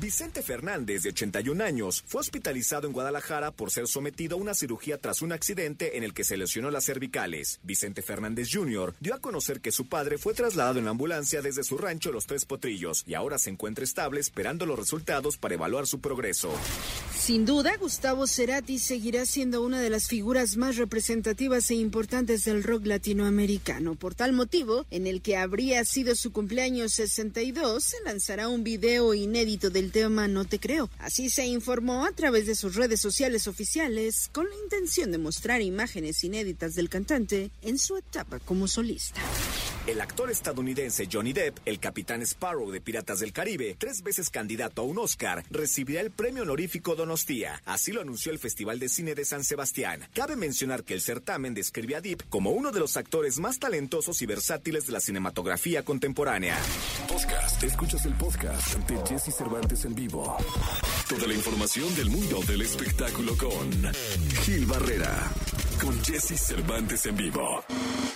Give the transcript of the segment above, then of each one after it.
Vicente Fernández, de 81 años, fue hospitalizado en Guadalajara por ser sometido a una cirugía tras un accidente en el que se lesionó las cervicales. Vicente Fernández Jr. dio a conocer que su padre fue trasladado en ambulancia desde su rancho Los Tres Potrillos y ahora se encuentra estable esperando los resultados para evaluar su progreso. Sin duda, Gustavo Cerati seguirá siendo una de las figuras más representativas e importantes del rock latinoamericano. Por tal motivo, en el que habría sido su cumpleaños 62, se lanzará un video inédito del tema No Te Creo. Así se informó a través de sus redes sociales oficiales con la intención de mostrar imágenes inéditas del cantante en su etapa como solista. El actor estadounidense Johnny Depp, el capitán Sparrow de Piratas del Caribe, tres veces candidato a un Oscar, recibirá el premio honorífico Donostia. Así lo anunció el Festival de Cine de San Sebastián. Cabe mencionar que el certamen describe a Depp como uno de los actores más talentosos y versátiles de la cinematografía contemporánea. Podcast. Escuchas el podcast de Jesse Cervantes en vivo. Toda la información del mundo del espectáculo con Gil Barrera. Con Jesse Cervantes en vivo.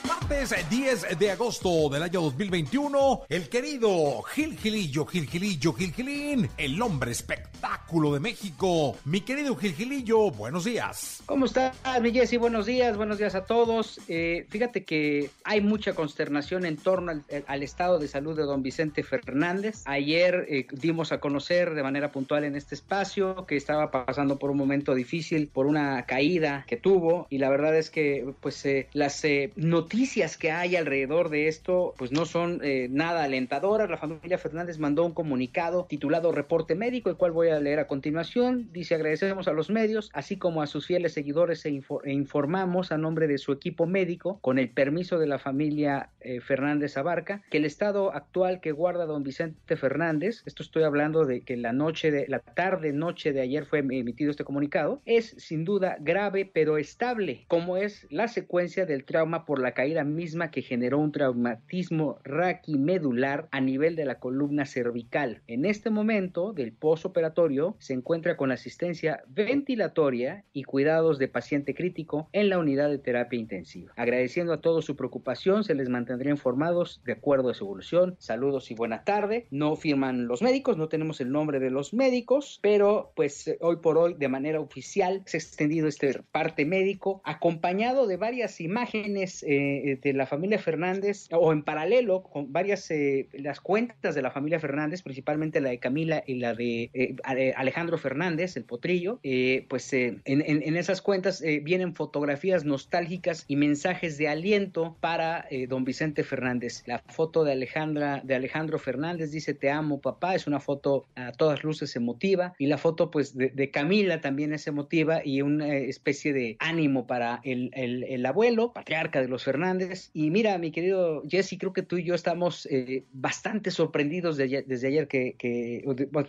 Martes 10 de agosto del año 2021, el querido Gil Gilillo, Gil Gilillo, Gil Gilín, el hombre espectáculo de México. Mi querido Gil Gilillo, buenos días. ¿Cómo estás, mi Jessy? Buenos días, buenos días a todos. Eh, fíjate que hay mucha consternación en torno al, al, estado de salud de don Vicente Fernández. Ayer eh, dimos a conocer de manera puntual en este espacio que estaba pasando por un momento difícil, por una caída que tuvo y la verdad es que pues eh, las noticias que hay alrededor de esto pues no son nada alentadoras. La familia Fernández mandó un comunicado titulado Reporte Médico, el cual voy a leer a continuación. Dice agradecemos a los medios, así como a sus fieles seguidores e, e informamos a nombre de su equipo médico, con el permiso de la familia eh, Fernández Abarca, que el estado actual que guarda don Vicente Fernández, esto estoy hablando de que la noche de la tarde noche de ayer fue emitido este comunicado, es sin duda grave pero estable, como es la secuencia del trauma por la caída misma que generó un traumatismo raquimedular a nivel de la columna cervical. En este momento del posoperatorio se encuentra con asistencia ventilatoria y cuidados de paciente crítico en la unidad de terapia intensiva. Agradeciendo a todos su preocupación, se les mantendrá informados de acuerdo a su evolución. Saludos y buena tarde. No firman los médicos, no tenemos el nombre de los médicos, pero pues hoy por hoy de manera oficial se ha extendido este parte médico acompañado de varias imágenes eh, de la familia Fernández o en paralelo con varias eh, las cuentas de la familia Fernández, principalmente la de Camila y la de eh, Alejandro Fernández, el potrillo, pues en, en, en, esas cuentas vienen fotografías nostálgicas y mensajes de aliento para eh, don Vicente Fernández. La foto de Alejandra, de Alejandro Fernández dice te amo papá, es una foto a todas luces emotiva y la foto pues de, de Camila también es emotiva y una especie de ánimo para el, el, el, abuelo, patriarca de los Fernández. Y mira, mi querido Jesse, creo que tú y yo estamos eh, bastante sorprendidos de, desde ayer que,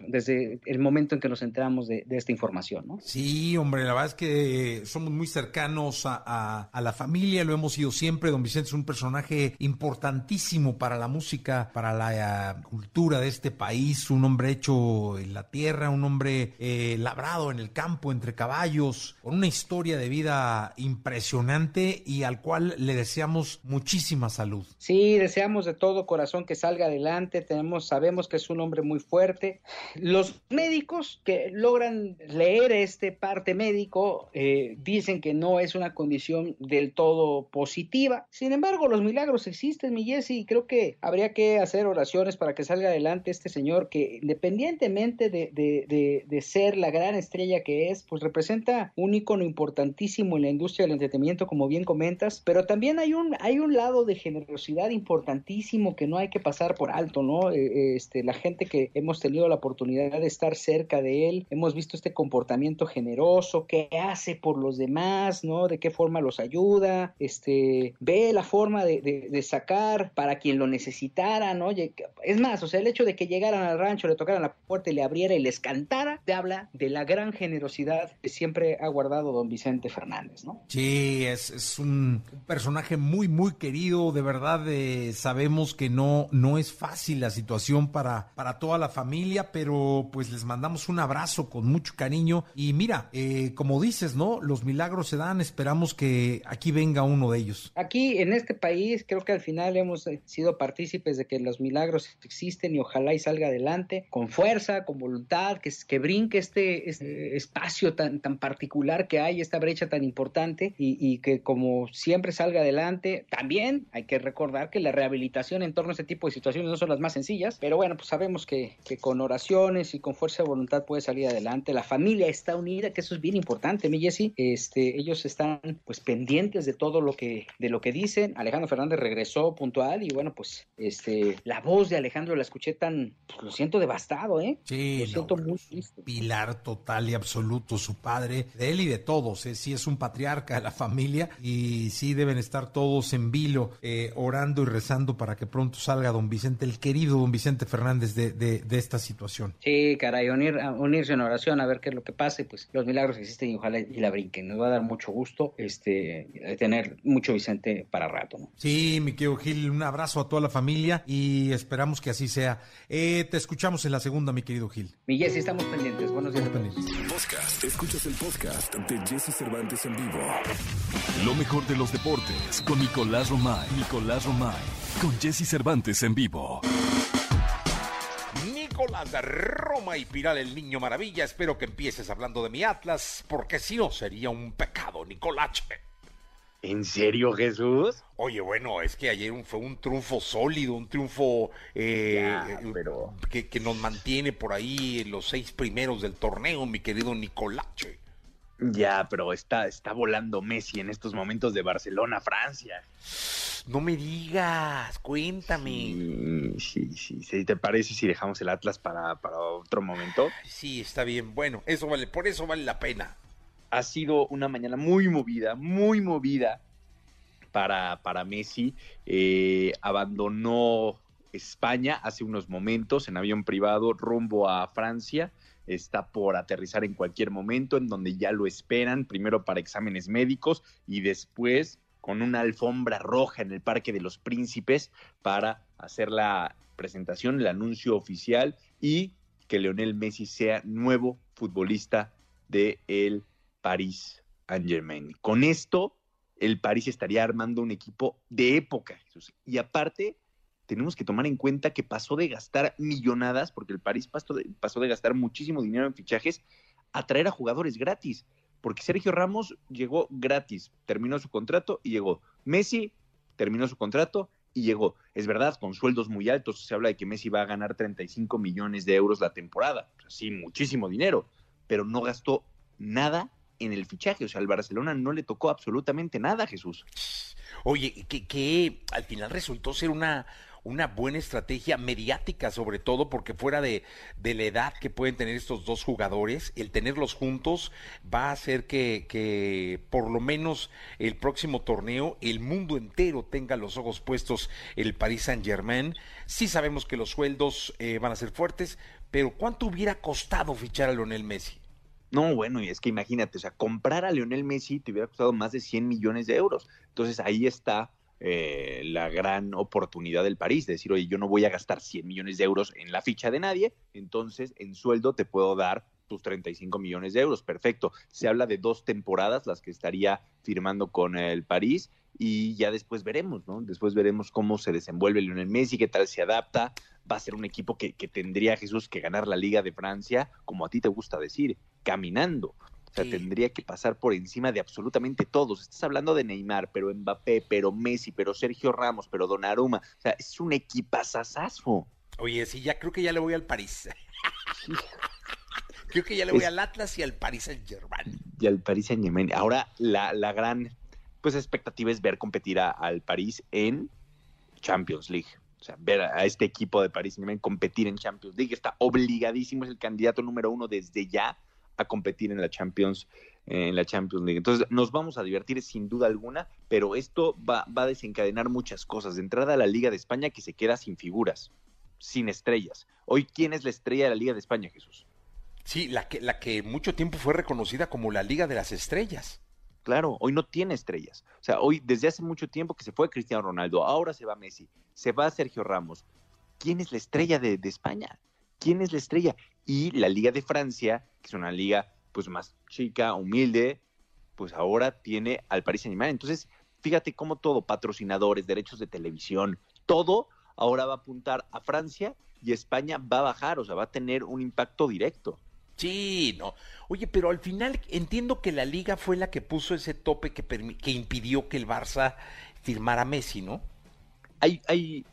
desde el momento en que nos enteramos de, esta información. Sí, hombre, la verdad es que somos muy cercanos a, la familia, lo hemos sido siempre. Don Vicente es un personaje importantísimo para la música, para la uh, cultura de este país, un hombre hecho en la tierra, un hombre eh, labrado en el campo entre caballos, con una historia de vida impresionante y al cual le deseamos muchísima salud. Sí, deseamos de todo corazón que salga adelante, tenemos, sabemos que es un hombre muy fuerte. Los médicos que logran leer este parte médico eh, dicen que no es una condición del todo positiva. Sin embargo, los milagros existen, mi Jesse, y creo que habría que hacer oraciones para que salga adelante este señor que independientemente de, de, de, de ser la gran estrella que es, pues representa un ícono importantísimo en la industria del entretenimiento, como bien comentas, pero también hay un, hay un lado de generosidad importantísimo que no hay que pasar por alto, ¿no? Este, la gente que hemos tenido la oportunidad de estar cerca de él, hemos visto este comportamiento generoso, qué hace por los demás, ¿no? De qué forma los ayuda, este, ve la forma de, de, de sacar para quien lo necesitara, ¿no? Es más, o sea, el hecho de que llegaran al rancho, le tocaran la puerta y le abriera y les cantara, te habla de la gran generosidad que siempre ha guardado don Vicente Fernández, ¿no? Sí, es, es un personaje muy muy, muy querido. De verdad, eh, sabemos que no, no es fácil la situación para, para toda la familia, pero pues les mandamos un abrazo con mucho cariño. Y mira, eh, como dices, ¿no? Los milagros se dan, esperamos que aquí venga uno de ellos. Aquí en este país creo que al final hemos sido partícipes de que los milagros existen y ojalá y salga adelante con fuerza, con voluntad, que, que brinque este, este espacio tan, tan particular que hay, esta brecha tan importante y, y que como siempre salga adelante. También hay que recordar que la rehabilitación en torno a este tipo de situaciones no son las más sencillas, pero bueno, pues sabemos que, que con oraciones y con fuerza de voluntad puede salir adelante. La familia está unida, que eso es bien importante, mi Jessy. Este, ellos están pues pendientes de todo lo que, de lo que dicen. Alejandro Fernández regresó puntual y bueno, pues este, la voz de Alejandro la escuché tan, pues, lo siento devastado, ¿eh? Sí, lo siento muy triste. Pilar total y absoluto, su padre, de él y de todos, ¿eh? sí es un patriarca de la familia y sí deben estar todos en vilo, eh, orando y rezando para que pronto salga don Vicente, el querido don Vicente Fernández de, de, de esta situación. Sí, caray, unir, unirse en oración a ver qué es lo que pasa y pues los milagros existen y ojalá y la brinquen. Nos va a dar mucho gusto este tener mucho Vicente para rato. ¿no? Sí, mi querido Gil, un abrazo a toda la familia y esperamos que así sea. Eh, te escuchamos en la segunda, mi querido Gil. Mi Jessy, estamos pendientes. Buenos días. Pendientes. Podcast. Escuchas el podcast de Jesse Cervantes en vivo. Lo mejor de los deportes con Nicolás Romay. Nicolás Romay. Con Jesse Cervantes en vivo. Nicolás de Roma y Piral el Niño Maravilla. Espero que empieces hablando de mi Atlas, porque si no sería un pecado, Nicolache. ¿En serio, Jesús? Oye, bueno, es que ayer fue un triunfo sólido, un triunfo eh, Ya, pero- que, que nos mantiene por ahí en los seis primeros del torneo, mi querido Nicolache. Ya, pero está, está volando Messi en estos momentos de Barcelona, Francia. No me digas, cuéntame. Sí, sí, sí. sí. ¿Te parece si dejamos el Atlas para, para otro momento? Sí, está bien. Bueno, eso vale, por eso vale la pena. Ha sido una mañana muy movida, muy movida para, para Messi. Eh, abandonó España hace unos momentos en avión privado rumbo a Francia. Está por aterrizar en cualquier momento, en donde ya lo esperan, primero para exámenes médicos y después con una alfombra roja en el Parque de los Príncipes para hacer la presentación, el anuncio oficial y que Leonel Messi sea nuevo futbolista de el Paris Saint Germain. Con esto, el París estaría armando un equipo de época, Jesús. Y aparte, tenemos que tomar en cuenta que pasó de gastar millonadas, porque el París pasó de, pasó de gastar muchísimo dinero en fichajes, a traer a jugadores gratis. Porque Sergio Ramos llegó gratis, terminó su contrato y llegó. Messi terminó su contrato y llegó. Es verdad, con sueldos muy altos, se habla de que Messi va a ganar 35 millones de euros la temporada. Sí, muchísimo dinero, pero no gastó nada en el fichaje. O sea, al Barcelona no le tocó absolutamente nada, Jesús. Oye, que al final resultó ser una, una buena estrategia mediática, sobre todo porque fuera de, de la edad que pueden tener estos dos jugadores, el tenerlos juntos va a hacer que, que por lo menos el próximo torneo el mundo entero tenga los ojos puestos el Paris Saint Germain. Sí sabemos que los sueldos eh, van a ser fuertes, pero ¿cuánto hubiera costado fichar a Lionel Messi? No, bueno, y es que imagínate, o sea, comprar a Lionel Messi te hubiera costado más de 100 millones de euros. Entonces ahí está eh, la gran oportunidad del París, de decir, oye, yo no voy a gastar 100 millones de euros en la ficha de nadie, entonces en sueldo te puedo dar tus 35 millones de euros. Perfecto. Se habla de dos temporadas las que estaría firmando con el París y ya después veremos, ¿no? Después veremos cómo se desenvuelve Lionel Messi, qué tal se adapta. Va a ser un equipo que, que tendría Jesús que ganar la Liga de Francia, como a ti te gusta decir, caminando. O sea, Sí. tendría que pasar por encima de absolutamente todos. Estás hablando de Neymar, pero Mbappé, pero Messi, pero Sergio Ramos, pero Donnarumma. O sea, es un equipazazazo. Oye, sí, ya creo que ya le voy al París. creo que ya le voy Es- al Atlas y al Paris Saint Germain. y al Paris Saint Germain. Ahora la, la gran pues expectativa es ver competir a- al París en Champions League. O sea, ver a, a este equipo de París Saint Germain competir en Champions League. Está obligadísimo, es el candidato número uno desde ya a competir en la Champions, eh, en la Champions League. Entonces, nos vamos a divertir sin duda alguna, pero esto va, va a desencadenar muchas cosas. De entrada a la Liga de España que se queda sin figuras, sin estrellas. Hoy, ¿quién es la estrella de la Liga de España, Jesús? Sí, la que, la que mucho tiempo fue reconocida como la Liga de las Estrellas. claro, hoy no tiene estrellas. O sea, hoy desde hace mucho tiempo que se fue Cristiano Ronaldo, ahora se va Messi, se va Sergio Ramos. ¿Quién es la estrella de, de España? ¿Quién es la estrella? Y la Liga de Francia, que es una liga pues más chica, humilde, pues ahora tiene al Paris Saint-Germain. Entonces, fíjate cómo todo, patrocinadores, derechos de televisión, todo ahora va a apuntar a Francia y España va a bajar, o sea, va a tener un impacto directo. Sí, no. Oye, pero al final entiendo que la liga fue la que puso ese tope que, que impidió que el Barça firmara a Messi, ¿no? Hay, hay,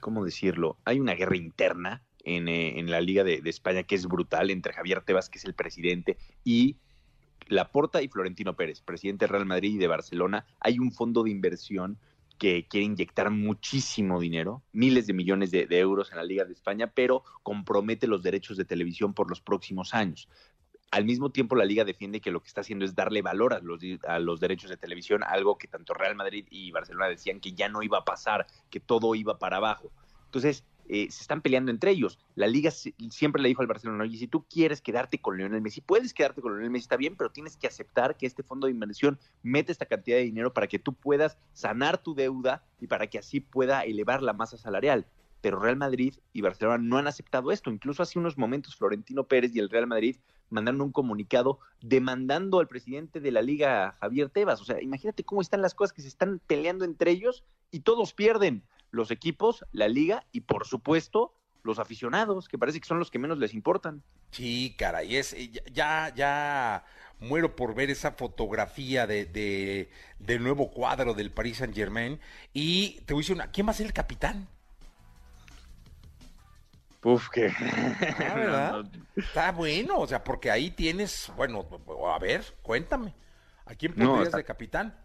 ¿cómo decirlo? Hay una guerra interna en, eh, en la Liga de, España que es brutal entre Javier Tebas, que es el presidente, y Laporta y Florentino Pérez, presidente de Real Madrid y de Barcelona. Hay un fondo de inversión que quiere inyectar muchísimo dinero, miles de millones de, de, euros en la Liga de España, pero compromete los derechos de televisión por los próximos años. Al mismo tiempo, la Liga defiende que lo que está haciendo es darle valor a los, a los derechos de televisión, algo que tanto Real Madrid y Barcelona decían que ya no iba a pasar, que todo iba para abajo. Entonces, eh, se están peleando entre ellos. La liga siempre le dijo al Barcelona, oye, si tú quieres quedarte con Lionel Messi, puedes quedarte con Lionel Messi, está bien, pero tienes que aceptar que este fondo de inversión mete esta cantidad de dinero para que tú puedas sanar tu deuda y para que así pueda elevar la masa salarial. Pero Real Madrid y Barcelona no han aceptado esto. Incluso hace unos momentos Florentino Pérez y el Real Madrid mandaron un comunicado demandando al presidente de la liga, Javier Tebas. O sea, imagínate cómo están las cosas que se están peleando entre ellos y todos pierden los equipos, la liga y por supuesto los aficionados, que parece que son los que menos les importan. Sí, caray, es ya, ya muero por ver esa fotografía de, de del nuevo cuadro del Paris Saint Germain. Y te voy a decir una, ¿quién va a ser el capitán? Uf, que. Ah, ¿verdad? Está bueno, o sea, porque ahí tienes, bueno, a ver, cuéntame. ¿A quién pondrías no, está... de capitán?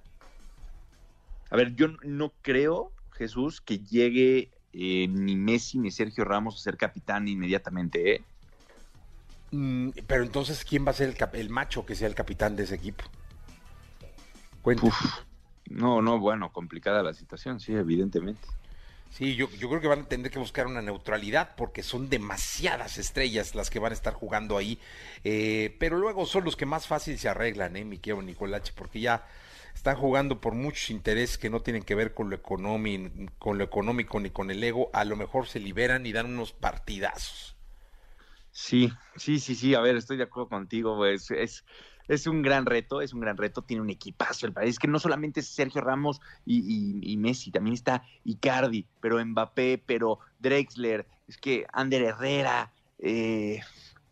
A ver, yo no creo Jesús, que llegue eh, ni Messi ni Sergio Ramos a ser capitán inmediatamente, ¿eh? Mm, pero entonces, ¿quién va a ser el, el, macho que sea el capitán de ese equipo? Cuéntame. No, no, bueno, complicada la situación, sí, evidentemente. Sí, yo, yo creo que van a tener que buscar una neutralidad porque son demasiadas estrellas las que van a estar jugando ahí. Eh, pero luego son los que más fácil se arreglan, ¿eh, mi querido Nicolache? Porque ya están jugando por muchos intereses que no tienen que ver con lo, con lo económico ni con el ego, a lo mejor se liberan y dan unos partidazos. Sí, sí, sí, sí, a ver, estoy de acuerdo contigo, pues es, es un gran reto, es un gran reto, tiene un equipazo el país, que no solamente es Sergio Ramos y, y, Messi, también está Icardi, pero Mbappé, pero Drexler, es que Ander Herrera, eh,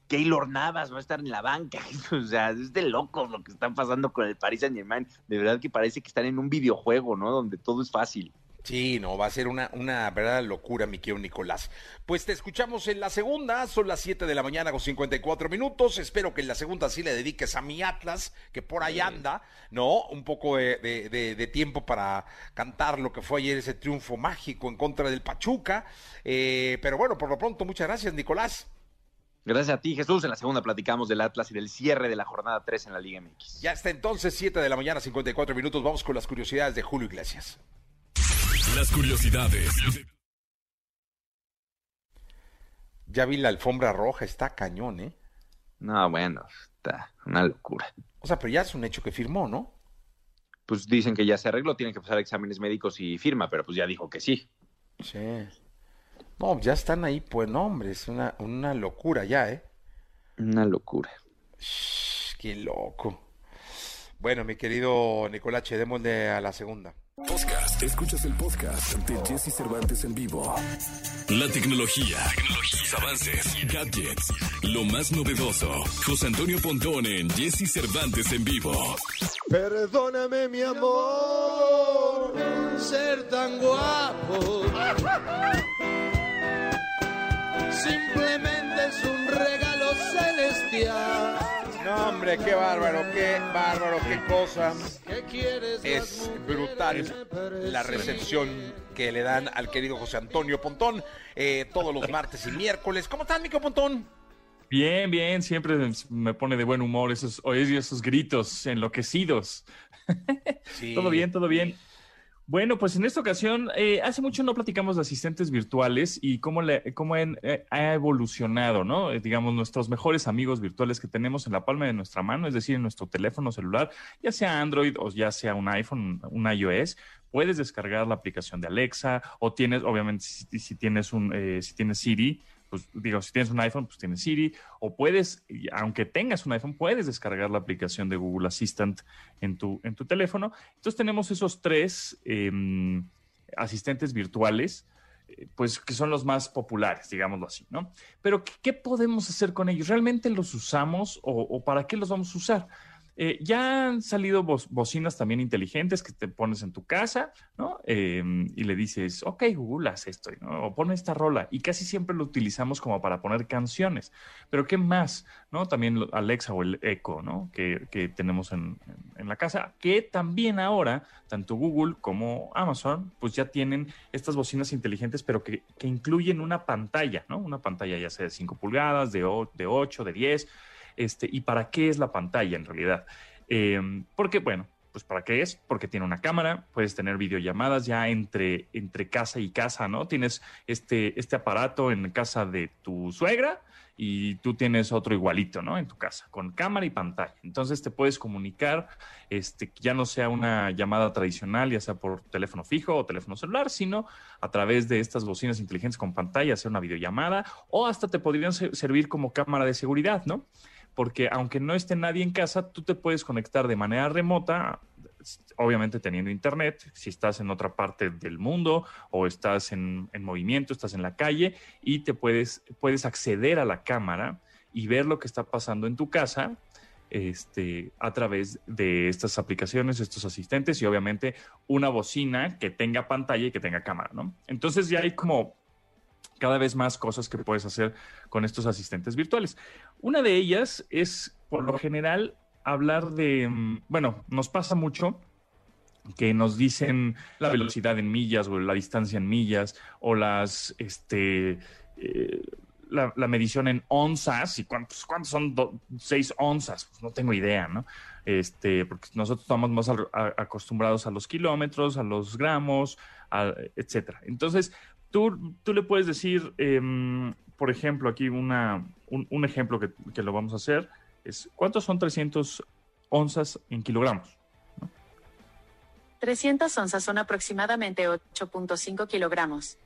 Keylor Navas va a estar en la banca. O sea, es de locos lo que están pasando con el Paris Saint Germain. De verdad que parece que están en un videojuego, ¿no? Donde todo es fácil. Sí, no, va a ser una, una verdadera locura, mi querido Nicolás. Pues te escuchamos en la segunda, son las 7 de la mañana con 54 minutos. Espero que en la segunda sí le dediques a mi Atlas, que por ahí anda, ¿no? Un poco de, de, de, de tiempo para cantar lo que fue ayer ese triunfo mágico en contra del Pachuca. Eh, pero bueno, por lo pronto, muchas gracias, Nicolás. Gracias a ti, Jesús. En la segunda platicamos del Atlas y del cierre de la jornada 3 en la Liga MX. Ya hasta entonces, 7 de la mañana, 54 minutos. Vamos con las curiosidades de Julio Iglesias. Las curiosidades. Ya vi la alfombra roja, está cañón, ¿eh? No, bueno, está una locura. O sea, pero ya es un hecho que firmó, ¿no? Pues dicen que ya se arregló, tienen que pasar exámenes médicos y firma, pero pues ya dijo que sí. Sí. No, ya están ahí, pues no, hombre, es una, una locura ya, ¿eh? Una locura. Shh, qué loco. Bueno, mi querido Nicolache, démosle a la segunda. Podcast. Escuchas el podcast de Jesse Cervantes en vivo. La tecnología, tecnología, avances, gadgets, lo más novedoso. José Antonio Pontón en Jesse Cervantes en vivo. Perdóname, mi amor, ser tan guapo. Simplemente es un regalo celestial. No, hombre, qué bárbaro, qué bárbaro, qué cosa. Es brutal la recepción que le dan al querido José Antonio Pontón eh, todos los martes y miércoles. ¿Cómo estás, Mico Pontón? Bien, bien, siempre me pone de buen humor esos, oír esos gritos enloquecidos. Sí. todo bien, todo bien. Bueno, pues en esta ocasión, eh, hace mucho no platicamos de asistentes virtuales y cómo, le, cómo eh, ha evolucionado, ¿no? Eh, digamos, nuestros mejores amigos virtuales que tenemos en la palma de nuestra mano, es decir, en nuestro teléfono celular, ya sea Android o ya sea un iPhone, un iOS, puedes descargar la aplicación de Alexa o tienes, obviamente, si, si tienes un, si tienes Siri, pues digo, si tienes un iPhone, pues tienes Siri, o puedes, aunque tengas un iPhone, puedes descargar la aplicación de Google Assistant en tu, en tu teléfono. Entonces tenemos esos tres em, asistentes virtuales, eh, pues que son los más populares, digámoslo así, ¿no? Pero ¿qué, podemos hacer con ellos? ¿Realmente los usamos o para qué los vamos a usar? Eh, ya han salido bocinas también inteligentes que te pones en tu casa, ¿no? Em, y le dices, ok, Google, haz esto, ¿no? O pone esta rola. Y casi siempre lo utilizamos como para poner canciones. Pero ¿qué más? ¿No? También Alexa o el Echo, ¿no? Que, tenemos en, la casa, que también ahora, tanto Google como Amazon, pues ya tienen estas bocinas inteligentes, pero que, incluyen una pantalla, ¿no? Una pantalla ya sea de 5 pulgadas, de, de 8, de 10 este, ¿Y para qué es la pantalla en realidad? Em, porque, bueno, pues para qué es, porque tiene una cámara, puedes tener videollamadas ya entre, entre casa y casa, ¿no? Tienes este, este aparato en casa de tu suegra y tú tienes otro igualito, ¿no? En tu casa, con cámara y pantalla. Entonces te puedes comunicar, este, ya no sea una llamada tradicional, ya sea por teléfono fijo o teléfono celular, sino a través de estas bocinas inteligentes con pantalla, hacer una videollamada o hasta te podrían servir como cámara de seguridad, ¿no? Porque aunque no esté nadie en casa, tú te puedes conectar de manera remota, obviamente teniendo internet, si estás en otra parte del mundo o estás en, movimiento, estás en la calle y te puedes, puedes acceder a la cámara y ver lo que está pasando en tu casa este, a través de estas aplicaciones, estos asistentes y obviamente una bocina que tenga pantalla y que tenga cámara, ¿no? Entonces ya hay como cada vez más cosas que puedes hacer con estos asistentes virtuales. Una de ellas es, por lo general, hablar de, bueno, nos pasa mucho que nos dicen la velocidad en millas o la distancia en millas o las, este, eh, la, medición en onzas y cuántos, cuántos son seis onzas, pues no tengo idea, ¿no? Este, porque nosotros estamos más acostumbrados a los kilómetros, a los gramos, etcétera. Entonces, Tú, tú le puedes decir, em, por ejemplo, aquí una, un, ejemplo que, que, lo vamos a hacer es, ¿cuántos son 300 onzas en kilogramos? 300 onzas son aproximadamente 8.5 kilogramos.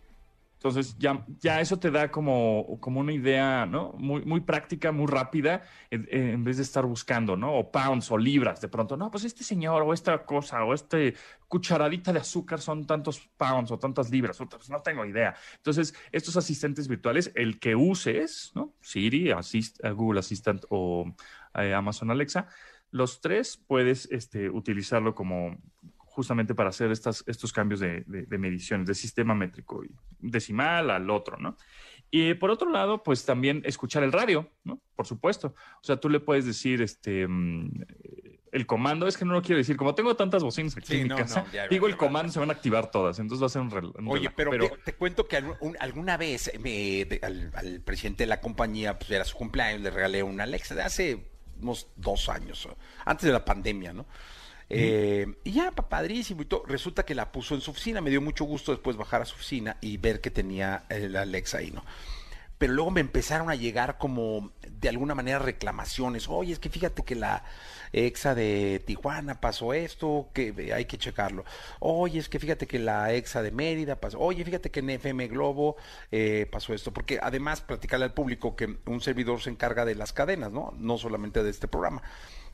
Entonces, ya, ya eso te da como, como una idea, ¿no? Muy, muy práctica, muy rápida, en, vez de estar buscando, ¿no? O pounds o libras, de pronto, no, pues este señor o esta cosa o este cucharadita de azúcar son tantos pounds o tantas libras, pues no tengo idea. Entonces, estos asistentes virtuales, el que uses, ¿no? Siri, Assist, Google Assistant o eh, Amazon Alexa, los tres puedes este, utilizarlo como, justamente para hacer estas, estos cambios de, de, mediciones, de sistema métrico y decimal al otro, ¿no? Y por otro lado, pues también escuchar el radio, ¿no? Por supuesto. O sea, tú le puedes decir, este, mm, el comando, es que no lo quiero decir, como tengo tantas bocinas aquí en mi casa, digo el comando, se van a activar todas, entonces va a ser un, Oye, pero, Te, cuento que alguna vez me, al, presidente de la compañía, pues era su cumpleaños, le regalé una Alexa de hace unos dos años, antes de la pandemia, ¿no? Eh, y ya, padrísimo y todo. Resulta que la puso en su oficina. Me dio mucho gusto después bajar a su oficina y ver que tenía el Alexa ahí, ¿no? Pero luego me empezaron a llegar como de alguna manera reclamaciones. Oye, es que fíjate que la exa de Tijuana pasó esto, que hay que checarlo. Oye, es que fíjate que la exa de Mérida pasó. Oye, fíjate que en FM Globo eh, pasó esto. Porque además, platicarle al público que un servidor se encarga de las cadenas, ¿no? No solamente de este programa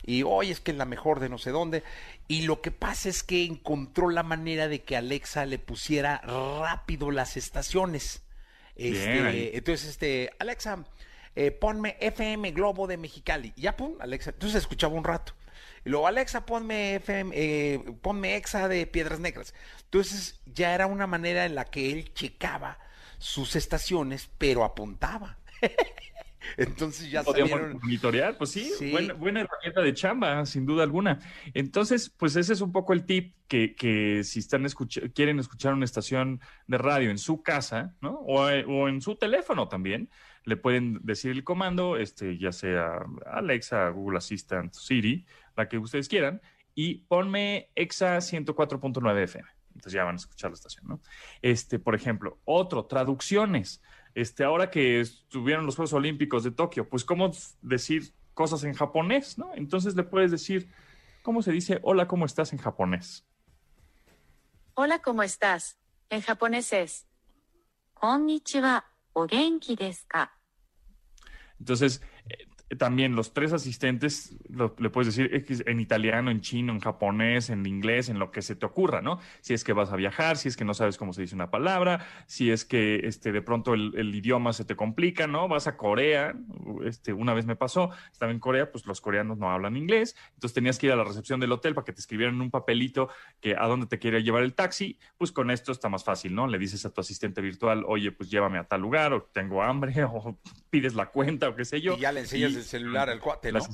y hoy es que es la mejor de no sé dónde. Y lo que pasa es que encontró la manera de que Alexa le pusiera rápido las estaciones. Este, entonces, este, Alexa, eh, ponme FM Globo de Mexicali. Y ya pum, Alexa. Entonces escuchaba un rato. Y luego, Alexa, ponme FM, eh, ponme Exa de Piedras Negras. Entonces ya era una manera en la que él checaba sus estaciones, pero apuntaba. Entonces ya Podríamos monitorear, pues sí, Buena, herramienta de chamba, sin duda alguna. Entonces, pues ese es un poco el tip que, que si están quieren escuchar una estación de radio en su casa, ¿no? O, en su teléfono también, le pueden decir el comando, este, ya sea Alexa, Google Assistant, Siri, la que ustedes quieran, y ponme EXA 104.9 FM. Entonces ya van a escuchar la estación, ¿no? Este, por ejemplo, otro, traducciones. Este, ahora que estuvieron los Juegos Olímpicos de Tokio, pues cómo decir cosas en japonés, ¿no? Entonces le puedes decir, ¿cómo se dice hola, ¿cómo estás en japonés? Hola, ¿cómo estás? En japonés es Konnichiwa, o genki desu ka? Entonces, eh, también los tres asistentes lo- le puedes decir en italiano, en chino, en japonés, en inglés, en lo que se te ocurra, ¿no? Si es que vas a viajar, si es que no sabes cómo se dice una palabra, si es que este, de pronto el, el idioma se te complica, ¿no? Vas a Corea, este, una vez me pasó, estaba en Corea, pues los coreanos no hablan inglés, entonces tenías que ir a la recepción del hotel para que te escribieran en un papelito que a dónde te quiere llevar el taxi, pues con esto está más fácil, ¿no? Le dices a tu asistente virtual, oye, pues llévame a tal lugar, o tengo hambre, o pides la cuenta, o qué sé yo. Y ya le enseñas Y- el celular al cuate, ¿no? las-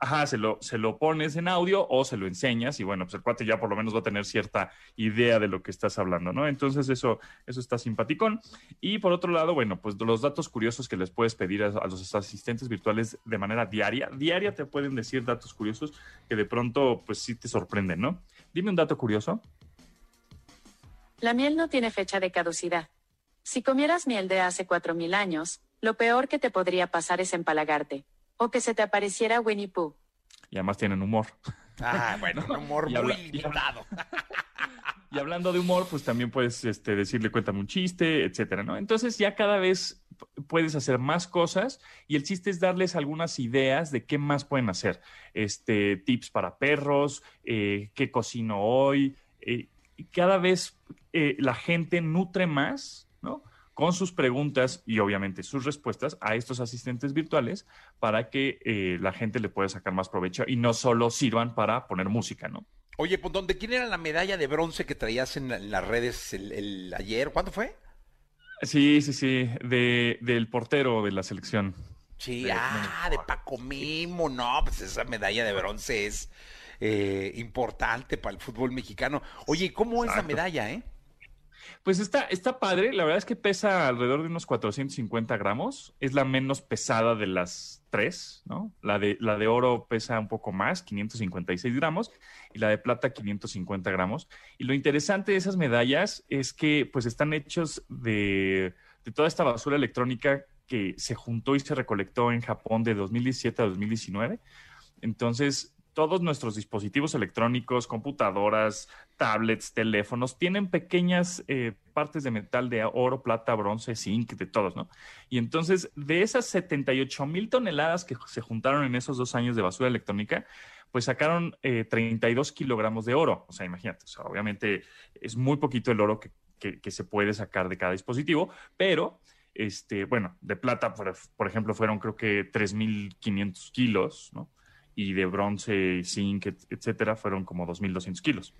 Ajá, se lo, se lo pones en audio o se lo enseñas y bueno, pues el cuate ya por lo menos va a tener cierta idea de lo que estás hablando, ¿no? Entonces eso, eso está simpaticón. Y por otro lado, bueno, pues los datos curiosos que les puedes pedir a, a los asistentes virtuales de manera diaria. Diaria te pueden decir datos curiosos que de pronto pues sí te sorprenden, ¿no? Dime un dato curioso. La miel no tiene fecha de caducidad. Si comieras miel de hace 4.000 años, lo peor que te podría pasar es empalagarte. O que se te apareciera Winnie Pooh. Y además tienen humor. Ah, bueno, un humor Y muy limitado. Y hablando de humor, pues también puedes este, decirle cuéntame un chiste, etcétera, ¿no? Entonces ya cada vez puedes hacer más cosas y el chiste es darles algunas ideas de qué más pueden hacer. Este, tips para perros, eh, qué cocino hoy. eh, y cada vez eh, la gente nutre más, ¿no? Con sus preguntas y obviamente sus respuestas a estos asistentes virtuales para que eh, la gente le pueda sacar más provecho y no solo sirvan para poner música, ¿no? Oye, pues ¿dónde quién era la medalla de bronce que traías en, la- en las redes el, el ayer? ¿Cuándo fue? Sí, sí, sí, de, del portero de la selección. Sí, De- ah, de Paco Mimo, no, pues esa medalla de bronce es eh, importante para el fútbol mexicano. Oye, ¿y ¿cómo es la medalla, eh? Pues está, está padre, la verdad es que pesa alrededor de unos 450 gramos, es la menos pesada de las tres, ¿no? La de, la de oro pesa un poco más, 556 gramos, y la de plata 550 gramos. Y lo interesante de esas medallas es que pues están hechos de, de toda esta basura electrónica que se juntó y se recolectó en Japón de 2017 a 2019. Entonces, todos nuestros dispositivos electrónicos, computadoras, tablets, teléfonos, tienen pequeñas eh, partes de metal de oro, plata, bronce, zinc, de todos, ¿no? Y entonces, de esas 78 mil toneladas que se juntaron en esos dos años de basura electrónica, pues sacaron eh, 32 kilogramos de oro. O sea, imagínate, o sea, obviamente es muy poquito el oro que, se puede sacar de cada dispositivo, pero, este, bueno, de plata, por, por ejemplo, fueron creo que 3.500 kilos, ¿no? Y de bronce, zinc, et- etcétera, fueron como 2.200 kilos.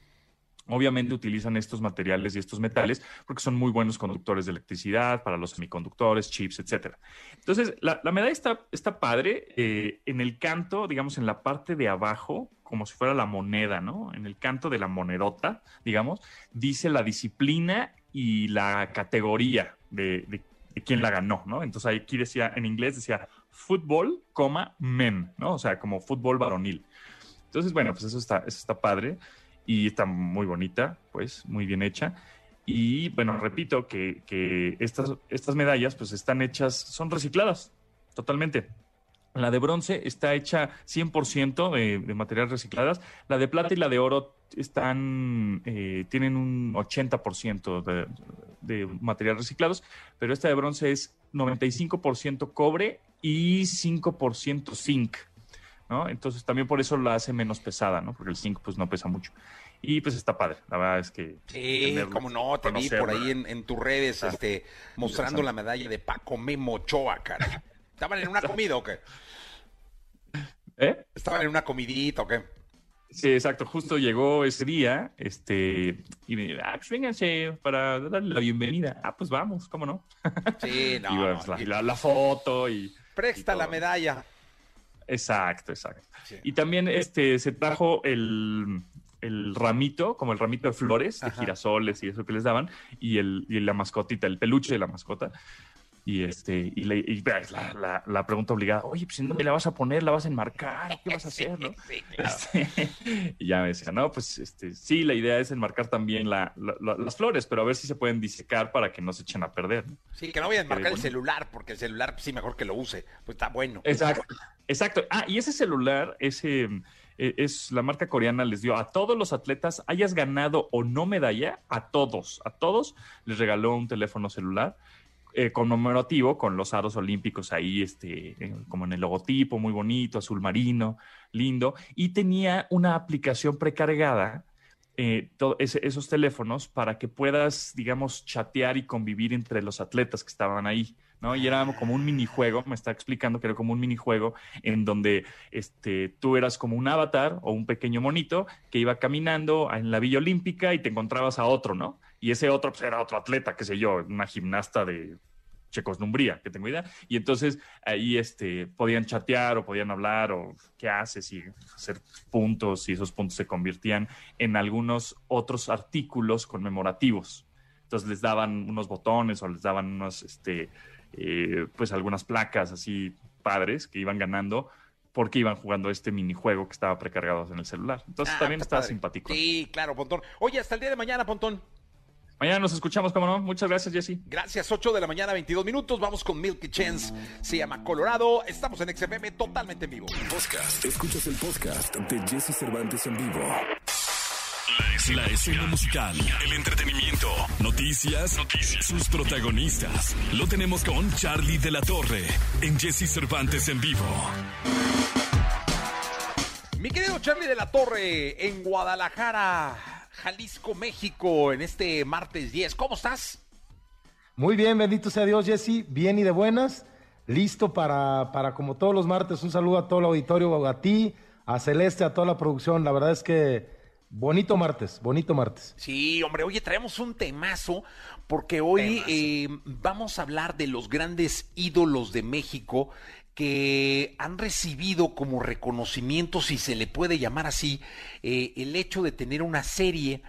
Obviamente utilizan estos materiales y estos metales porque son muy buenos conductores de electricidad para los semiconductores, chips, etcétera. Entonces, la, la medalla está, está padre eh, en el canto, digamos, en la parte de abajo, como si fuera la moneda, ¿no? En el canto de la monedota, digamos, dice la disciplina y la categoría de, de, de quién la ganó, ¿no? Entonces aquí decía, en inglés decía fútbol, coma, men, ¿no? O sea, como fútbol varonil. Entonces, bueno, pues eso está, eso está padre y está muy bonita, pues, muy bien hecha. Y bueno, repito que, que estas, estas medallas pues están hechas, son recicladas totalmente. La de bronce está hecha 100% de, de materiales recicladas. La de plata y la de oro están, eh, tienen un 80% de, de materiales reciclados, pero esta de bronce es 95% cobre y 5% zinc. ¿no? Entonces también por eso la hace menos pesada, ¿no? Porque el zinc pues no pesa mucho. Y pues está padre, la verdad es que... Sí, como no, te vi por ahí en, en tus redes, Ah, este, mostrando la medalla de Paco Memo Ochoa, cara. ¿Estaban en una comida o qué? ¿Eh? ¿Estaban en una comidita o qué? Sí, exacto. Justo llegó ese día, este, y me dijo, ah, pues vénganse para darle la bienvenida. Ah, pues vamos, ¿cómo no? Sí, no, y pues, la, y- la- la foto y... Presta y la medalla. Exacto, exacto. Sí. Y también este, se trajo el, el ramito, como el ramito de flores, de girasoles y eso que les daban, y, el, y la mascotita, el peluche de la mascota. Y este y, le, y la, la, la, pregunta obligada, oye, pues ¿dónde la vas a poner? ¿La vas a enmarcar? ¿Qué vas a hacer? ¿no? Este, y ya me decía, no, pues este, sí, la idea es enmarcar también la, las flores, pero a ver si se pueden disecar para que no se echen a perder. ¿no? Sí, que no voy a enmarcar el celular, porque el celular pues, sí mejor que lo use, pues está bueno. Exacto, exacto. Ah, y ese celular, ese eh, es la marca coreana les dio a todos los atletas, hayas ganado o no medalla, a todos, a todos les regaló un teléfono celular eh, conmemorativo con los aros olímpicos ahí, este, como en el logotipo, muy bonito, azul marino, lindo, y tenía una aplicación precargada. Eh, esos teléfonos para que puedas, digamos, chatear y convivir entre los atletas que estaban ahí. ¿no? Y era como un minijuego, me está explicando que era como un minijuego en donde este, tú eras como un avatar o un pequeño monito que iba caminando en la Villa Olímpica y te encontrabas a otro, ¿no? Y ese otro pues, era otro atleta, qué sé yo, una gimnasta de Checoslumbría, que tengo idea. Y entonces ahí este, podían chatear o podían hablar o qué haces y hacer puntos y esos puntos se convertían en algunos otros artículos conmemorativos. Entonces les daban unos botones o les daban unos, este, eh, pues algunas placas así padres que iban ganando porque iban jugando este minijuego que estaba precargado en el celular. Entonces ah, también estaba simpático. Sí, claro, Pontón. Oye, hasta el día de mañana, Pontón. Mañana nos escuchamos, ¿cómo no? Muchas gracias, Jesse. Gracias, 8 de la mañana, 22 minutos. Vamos con Milky Chance. Se llama Colorado. Estamos en XFM totalmente en vivo. Podcast. Escuchas el podcast de Jesse Cervantes en vivo. La escena, musical, el entretenimiento, noticias, noticias, sus protagonistas. Lo tenemos con Charlie de la Torre en Jesse Cervantes en vivo. Mi querido Charlie de la Torre en Guadalajara, Jalisco, México, en este martes 10. ¿Cómo estás? Muy bien, bendito sea Dios, Jesse. Bien y de buenas. Listo para, para, como todos los martes, un saludo a todo el auditorio, a ti, a Celeste, a toda la producción. La verdad es que Bonito martes, bonito martes. Sí, hombre, oye, traemos un temazo porque hoy eh, vamos a hablar de los grandes ídolos de México que han recibido como reconocimiento, si se le puede llamar así, eh, el hecho de tener una serie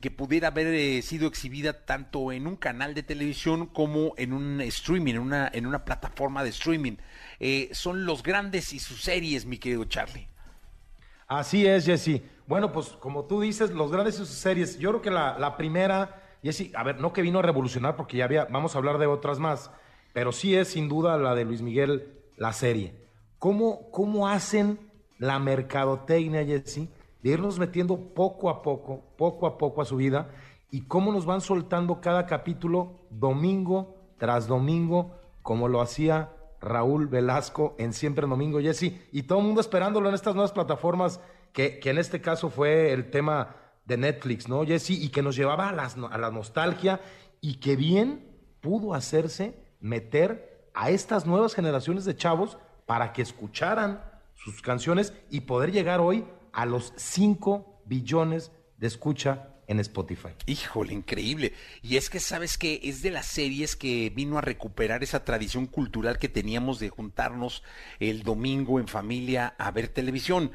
que pudiera haber eh, sido exhibida tanto en un canal de televisión como en un streaming, en una, en una plataforma de streaming. son los grandes y sus series, mi querido Charlie. Así es, Jesse. Bueno, pues como tú dices, los grandes series, yo creo que la, primera, Jesse, a ver, no que vino a revolucionar porque ya había, vamos a hablar de otras más, pero sí es sin duda la de Luis Miguel, la serie. ¿Cómo, cómo hacen la mercadotecnia, Jesse, de irnos metiendo poco a poco, poco a poco a su vida y cómo nos van soltando cada capítulo domingo tras domingo, como lo hacía Raúl Velasco en Siempre Domingo, Jesse, y todo el mundo esperándolo en estas nuevas plataformas, que, en este caso fue el tema de Netflix, ¿no, Jesse? Y que nos llevaba a, a la nostalgia y que bien pudo hacerse meter a estas nuevas generaciones de chavos para que escucharan sus canciones y poder llegar hoy a los 5 billones de escucha en Spotify. Híjole, increíble. Y es que sabes que es de las series que vino a recuperar esa tradición cultural que teníamos de juntarnos el domingo en familia a ver televisión.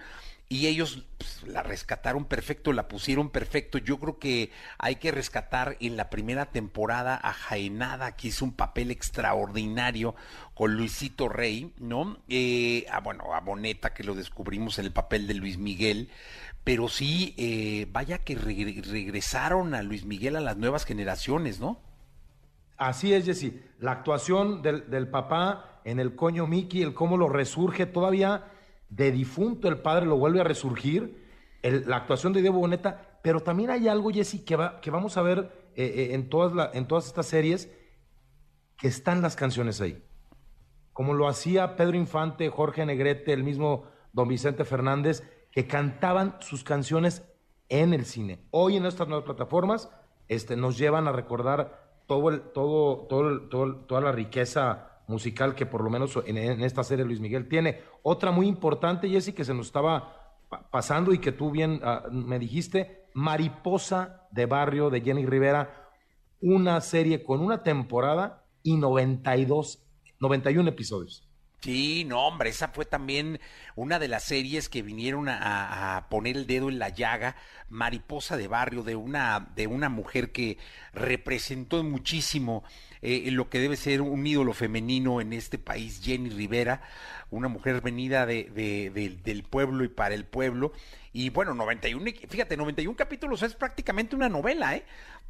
Y ellos pues, la rescataron perfecto, la pusieron perfecto. Yo creo que hay que rescatar en la primera temporada a Jaenada, que hizo un papel extraordinario con Luisito Rey, ¿no? Eh, a, bueno, a Boneta, que lo descubrimos en el papel de Luis Miguel pero sí, eh, vaya que regresaron a Luis Miguel a las nuevas generaciones, ¿no? Así es, Jesse. La actuación del, papá en el coño Mickey, el cómo lo resurge todavía de difunto, el padre lo vuelve a resurgir, la actuación de Diego Boneta, pero también hay algo, Jesse, que, va, que vamos a ver eh, eh, en, todas en todas estas series, que están las canciones ahí. Como lo hacía Pedro Infante, Jorge Negrete, el mismo don Vicente Fernández, que cantaban sus canciones en el cine. Hoy en estas nuevas plataformas este, nos llevan a recordar todo todo toda la riqueza musical que por lo menos en, esta serie Luis Miguel tiene. Otra muy importante, Jessy, que se nos estaba pasando y que tú bien ah, me dijiste, Mariposa de Barrio de Jenny Rivera, una serie con una temporada y 92, 91 episodios. Sí, no, hombre, esa fue también una de las series que vinieron a, poner el dedo en la llaga, Mariposa de Barrio, de una, de una mujer que representó muchísimo eh, lo que debe ser un ídolo femenino en este país, Jenny Rivera, una mujer venida de, de, de, del pueblo y para el pueblo. Y bueno, 91, fíjate, 91 capítulos es prácticamente una novela, ¿eh?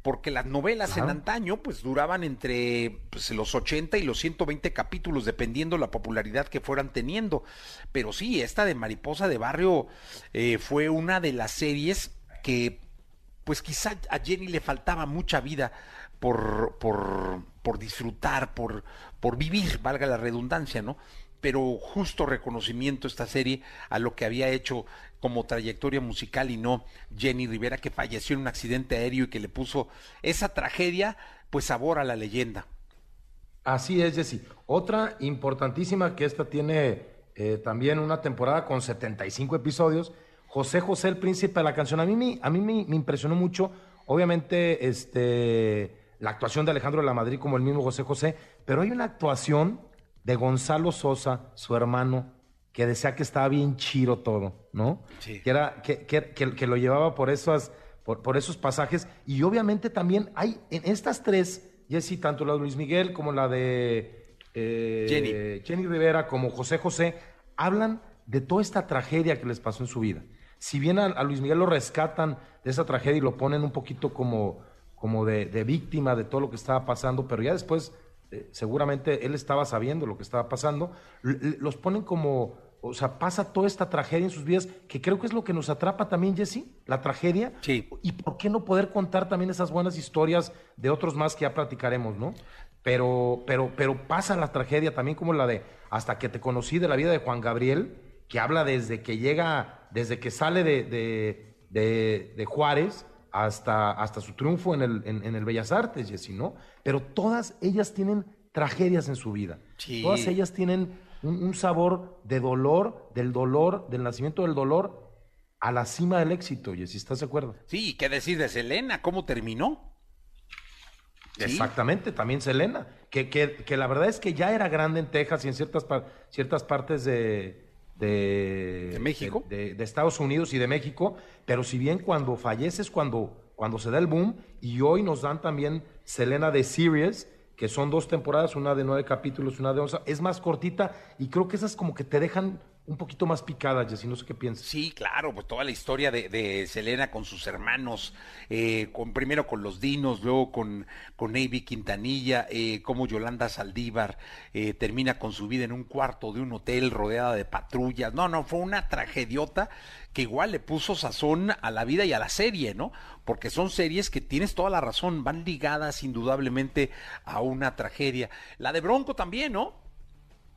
Porque las novelas en antaño pues duraban entre pues, los 80 y los 120 capítulos dependiendo la popularidad que fueran teniendo. Pero sí, esta de Mariposa de Barrio eh, fue una de las series que pues quizá a Jenny le faltaba mucha vida por, por, por disfrutar, por, por vivir, valga la redundancia, ¿no? Pero justo reconocimiento esta serie a lo que había hecho como trayectoria musical y no Jenny Rivera que falleció en un accidente aéreo y que le puso esa tragedia pues sabor a la leyenda. Así es, Jesse. Otra importantísima que esta tiene eh, también una temporada con 75 episodios, José José, el príncipe de la canción. A mí, me, a mí me, impresionó mucho, obviamente, este, la actuación de Alejandro de la Madrid como el mismo José José, pero hay una actuación de Gonzalo Sosa, su hermano, que decía que estaba bien chiro todo, ¿no? Sí. Que, era, que, que, que, que lo llevaba por, esas, por, por, esos pasajes. Y obviamente también hay en estas tres, Jessy, tanto la de Luis Miguel como la de eh, Jenny. Jenny Rivera, como José José, hablan de toda esta tragedia que les pasó en su vida. Si bien a, a Luis Miguel lo rescatan de esa tragedia y lo ponen un poquito como, como de, de víctima de todo lo que estaba pasando, pero ya después eh, seguramente él estaba sabiendo lo que estaba pasando, los ponen como, o sea, pasa toda esta tragedia en sus vidas, que creo que es lo que nos atrapa también, Jesse, la tragedia. Sí. Y por qué no poder contar también esas buenas historias de otros más que ya platicaremos, ¿no? Pero, pero, pero pasa la tragedia también como la de Hasta que te conocí de la vida de Juan Gabriel, que habla desde que llega, desde que sale de, de, de, de Juárez hasta, hasta su triunfo en el, en, en el Bellas Artes, Jessy, ¿no? Pero todas ellas tienen tragedias en su vida. Sí. Todas ellas tienen un, un, sabor de dolor, del dolor, del nacimiento del dolor, a la cima del éxito, Jessy, ¿estás de acuerdo? Sí, ¿qué decir de Selena? ¿Cómo terminó? ¿Sí? Exactamente, también Selena, que, que, que, la verdad es que ya era grande en Texas y en ciertas, par ciertas partes de, de, ¿De México? De, de, de, Estados Unidos y de México, pero si bien cuando falleces, cuando, cuando se da el boom, y hoy nos dan también Selena de Series, que son dos temporadas, una de nueve capítulos, una de once, es más cortita, y creo que esas como que te dejan un poquito más picada, Jessy, no sé qué piensas. Sí, claro, pues toda la historia de, Selena con sus hermanos, eh, con, primero con los Dinos, luego con, con Navy Quintanilla, eh, como Yolanda Saldívar eh, termina con su vida en un cuarto de un hotel rodeada de patrullas. No, no, fue una tragediota que igual le puso sazón a la vida y a la serie, ¿no? Porque son series que tienes toda la razón, van ligadas indudablemente a una tragedia. La de Bronco también, ¿no?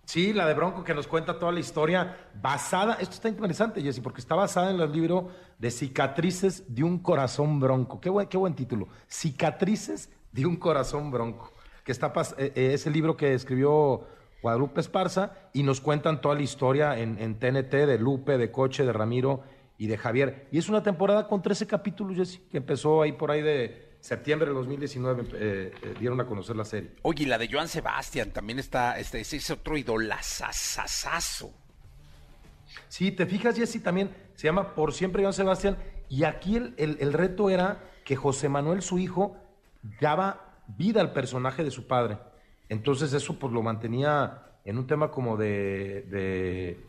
Sí, la de Bronco que nos cuenta toda la historia basada, esto está interesante, Jessy, porque está basada en el libro de Cicatrices de un corazón bronco. Qué buen, qué buen título. Cicatrices de un corazón bronco. Que está eh, es el libro que escribió Guadalupe Esparza y nos cuentan toda la historia en, en, TNT de Lupe, de Coche, de Ramiro y de Javier. Y es una temporada con 13 capítulos, Jessy, que empezó ahí por ahí de septiembre de 2019 eh, eh, dieron a conocer la serie. Oye, la de Joan Sebastián también está, este, ese es otro idolazazazazo. Sí, te fijas, Jessy, también se llama Por Siempre Joan Sebastián, y aquí el, el, el, reto era que José Manuel, su hijo, daba vida al personaje de su padre. Entonces eso pues lo mantenía en un tema como de... de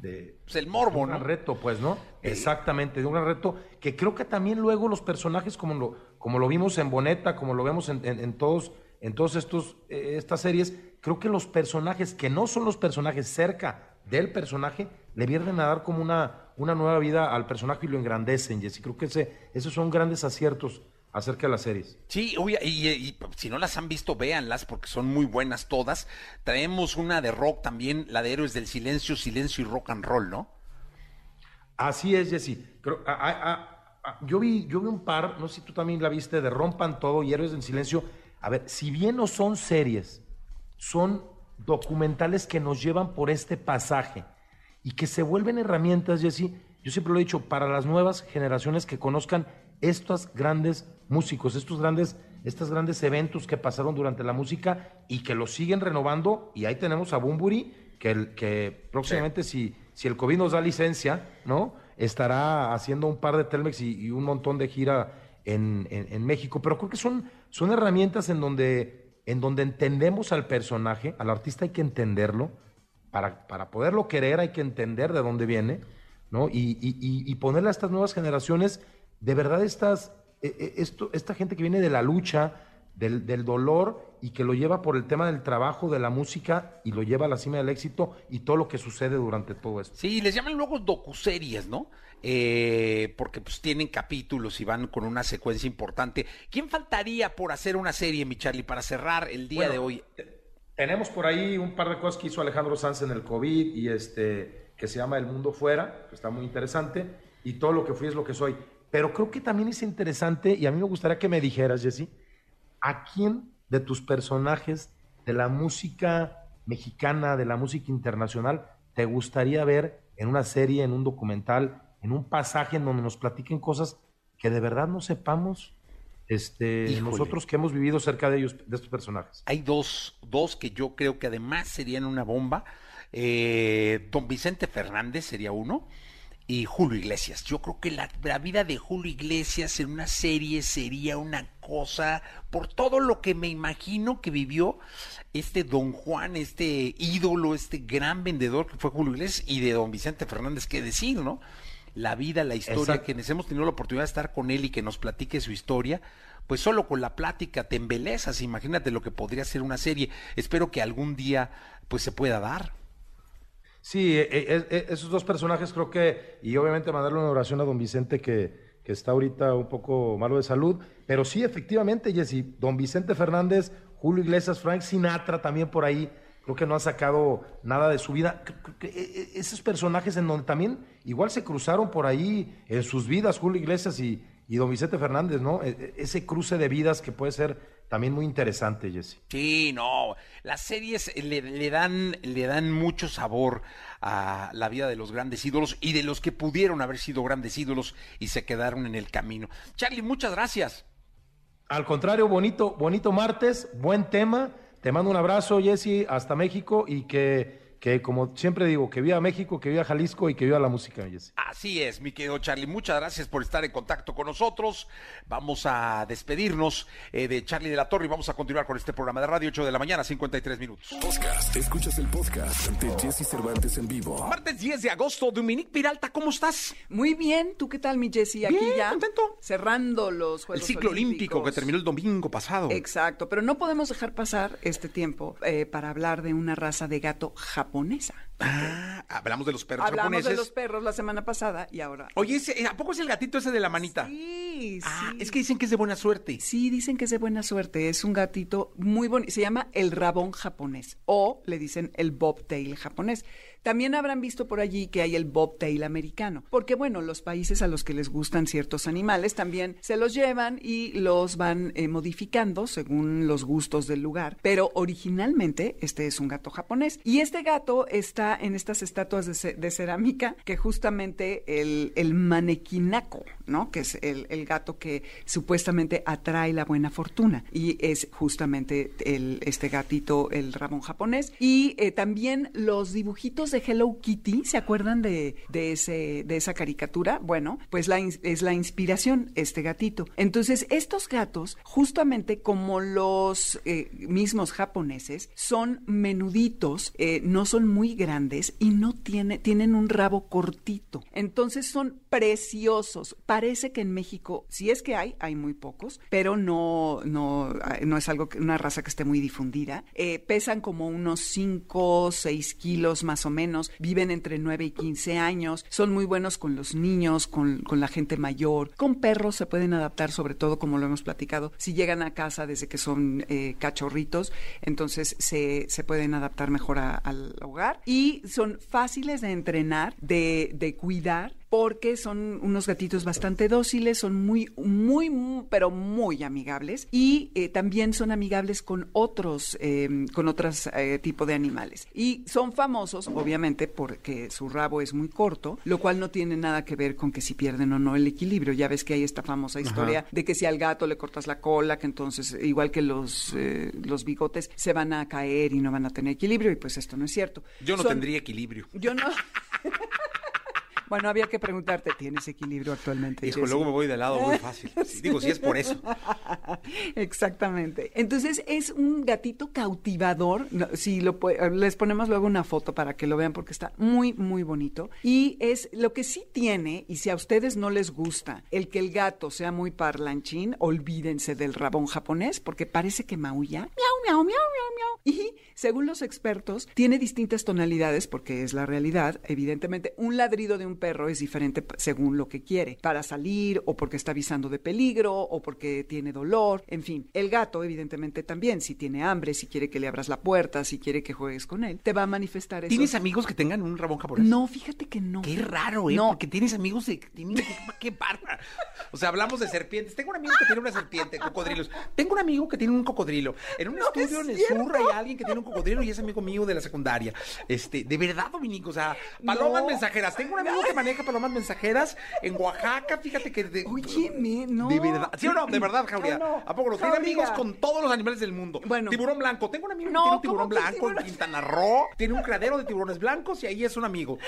de, pues el morbo, de un ¿no? reto, pues, ¿no? Eh. Exactamente, de un reto que creo que también luego los personajes, como lo, como lo vimos en Boneta, como lo vemos en, en, en todos, en todos estos, eh, estas series, creo que los personajes que no son los personajes cerca del personaje, le vienen a dar como una, una nueva vida al personaje y lo engrandecen, Jessy. Creo que ese, esos son grandes aciertos acerca de las series. Sí, y, y, y, si no las han visto, véanlas porque son muy buenas todas. Traemos una de rock también, la de Héroes del Silencio, Silencio y Rock and Roll, ¿no? Así es, Jessy. Creo, a, a, a, yo, vi, yo vi un par, no sé si tú también la viste, de Rompan Todo y Héroes del Silencio. A ver, si bien no son series, son documentales que nos llevan por este pasaje y que se vuelven herramientas, Jessy. Yo siempre lo he dicho, para las nuevas generaciones que conozcan estos grandes músicos, estos grandes, estos grandes eventos que pasaron durante la música y que los siguen renovando. Y ahí tenemos a Bumburi, que, el, que próximamente si, si el COVID nos da licencia, ¿no? Estará haciendo un par de Telmex y, y un montón de gira en, en, en, México. Pero creo que son, son herramientas en donde, en donde entendemos al personaje, al artista hay que entenderlo. Para, para poderlo querer hay que entender de dónde viene, ¿no? Y, y, y ponerle a estas nuevas generaciones, de verdad, estas, esto, esta gente que viene de la lucha, del, del, dolor y que lo lleva por el tema del trabajo, de la música y lo lleva a la cima del éxito y todo lo que sucede durante todo esto. Sí, les llaman luego docuseries, ¿no? Eh, porque pues tienen capítulos y van con una secuencia importante. ¿Quién faltaría por hacer una serie, mi Charlie, para cerrar el día bueno, de hoy? Tenemos por ahí un par de cosas que hizo Alejandro Sanz en el COVID y este que se llama El Mundo Fuera, que está muy interesante, y todo lo que fui es lo que soy. Pero creo que también es interesante, y a mí me gustaría que me dijeras, Jesse, ¿a quién de tus personajes de la música mexicana, de la música internacional, te gustaría ver en una serie, en un documental, en un pasaje en donde nos platiquen cosas que de verdad no sepamos? Este, nosotros que hemos vivido cerca de ellos, de estos personajes. Hay dos, dos que yo creo que además serían una bomba. Eh, don Vicente Fernández sería uno y Julio Iglesias. Yo creo que la, la, vida de Julio Iglesias en una serie sería una cosa, por todo lo que me imagino que vivió este don Juan, este ídolo, este gran vendedor que fue Julio Iglesias y de don Vicente Fernández, qué decir, ¿no? La vida, la historia, Exacto. quienes hemos tenido la oportunidad de estar con él y que nos platique su historia, pues solo con la plática te embelezas, imagínate lo que podría ser una serie. Espero que algún día pues se pueda dar. Sí, eh, eh, esos dos personajes creo que, y obviamente mandarle una oración a don Vicente que, que, está ahorita un poco malo de salud, pero sí, efectivamente, Jesse, don Vicente Fernández, Julio Iglesias, Frank Sinatra también por ahí, creo que no ha sacado nada de su vida. Esos personajes en donde también igual se cruzaron por ahí en sus vidas, Julio Iglesias y, y don Vicente Fernández, ¿no? Ese cruce de vidas que puede ser también muy interesante, Jesse. Sí, no, las series le, le, dan, le dan mucho sabor a la vida de los grandes ídolos y de los que pudieron haber sido grandes ídolos y se quedaron en el camino. Charlie, muchas gracias. Al contrario, bonito, bonito martes, buen tema. Te mando un abrazo, Jesse, hasta México y que que como siempre digo, que viva México, que viva Jalisco y que viva la música, Jesse. Así es, mi querido Charlie. Muchas gracias por estar en contacto con nosotros. Vamos a despedirnos eh, de Charlie de la Torre y vamos a continuar con este programa de radio 8 de la mañana, 53 minutos. Podcast. Escuchas el podcast de Jesse Cervantes en vivo. Martes 10 de agosto, Dominique Piralta, ¿cómo estás? Muy bien, ¿tú qué tal, mi Jesse? Aquí bien, ya contento. cerrando los Juegos El ciclo Olímpicos. olímpico que terminó el domingo pasado. Exacto, pero no podemos dejar pasar este tiempo eh, para hablar de una raza de gato japonesa. Ah, hablamos de los perros Hablamos japoneses. de los perros la semana pasada y ahora. Oye, ese- ¿a poco es el gatito ese de la manita? Sí, Ah, sí. es que dicen que es de buena suerte. Sí, dicen que es de buena suerte. Es un gatito muy bonito. Se llama el rabón japonés o le dicen el bobtail japonés. También habrán visto por allí que hay el bobtail americano, porque bueno, los países a los que les gustan ciertos animales también se los llevan y los van eh, modificando según los gustos del lugar. Pero originalmente este es un gato japonés y este gato está en estas estatuas de, ce- de cerámica que justamente el, manequinaco, ¿no? Que es el, gato que supuestamente atrae la buena fortuna y es justamente el, este gatito, el rabón japonés. Y eh, también los dibujitos de Hello Kitty, ¿se acuerdan de, de, ese, de esa caricatura? Bueno, pues es la inspiración, este gatito. Entonces, estos gatos, justamente como los eh, mismos japoneses, son menuditos, eh, no son muy grandes y no tiene, tienen un rabo cortito. Entonces son preciosos. Parece que en México, si es que hay, hay muy pocos, pero no, no, no es algo que, una raza que esté muy difundida. Eh, pesan como unos 5, 6 kilos más o menos, viven entre 9 y 15 años, son muy buenos con los niños, con, con la gente mayor, con perros se pueden adaptar, sobre todo como lo hemos platicado, si llegan a casa desde que son eh, cachorritos, entonces se, se pueden adaptar mejor a- al hogar y son fáciles de entrenar, de, de cuidar porque son unos gatitos bastante dóciles, son muy, muy, muy pero muy amigables y eh, también son amigables con otros, eh, con otros eh, tipos de animales. Y son famosos, obviamente, porque su rabo es muy corto, lo cual no tiene nada que ver con que si pierden o no el equilibrio. Ya ves que hay esta famosa historia de que si al gato le cortas la cola, que entonces, igual que los, eh, los bigotes, se van a caer y no van a tener equilibrio, y pues esto no es cierto. Yo no Son- tendría equilibrio. Yo no. Bueno, había que preguntarte, ¿tienes equilibrio actualmente? Hijo, luego me voy de lado muy fácil. Digo, si es por eso. Exactamente. Entonces es un gatito cautivador. No, Si lo pue- les ponemos luego una foto para que lo vean porque está muy muy bonito y es lo que sí tiene y si a ustedes no les gusta el que el gato sea muy parlanchín, olvídense del rabón japonés porque parece que maulla. Miau miau miau miau miau. Y según los expertos tiene distintas tonalidades porque es la realidad. Evidentemente un ladrido de un perro es diferente según lo que quiere para salir o porque está avisando de peligro o porque tiene dolor, en fin. El gato, evidentemente, también, si tiene hambre, si quiere que le abras la puerta, si quiere que juegues con él, te va a manifestar eso. ¿Tienes amigos que tengan un rabón japonés? No, fíjate que no. Qué raro, ¿eh? No. Porque tienes amigos de... Qué, bárbaro. O sea, hablamos de serpientes. Tengo un amigo que tiene una serpiente, cocodrilos. Tengo un amigo que tiene un cocodrilo. En un estudio en el sur hay alguien que tiene un cocodrilo y es amigo mío de la secundaria. Este, de verdad, Dominico, o sea, palomas No. mensajeras. Tengo un amigo que maneja palomas mensajeras en Oaxaca. Fíjate que... De, Oye, me- no. De verdad. ¿Sí o no? De verdad, Jauría. No, no. ¿A poco no? Tiene Jauría. amigos con todos los animales del mundo. Bueno. Tiburón blanco. Tengo un amigo No, que tiene un tiburón ¿cómo que blanco en tiburón? Quintana Roo. Tiene un criadero de tiburones blancos y ahí es un amigo.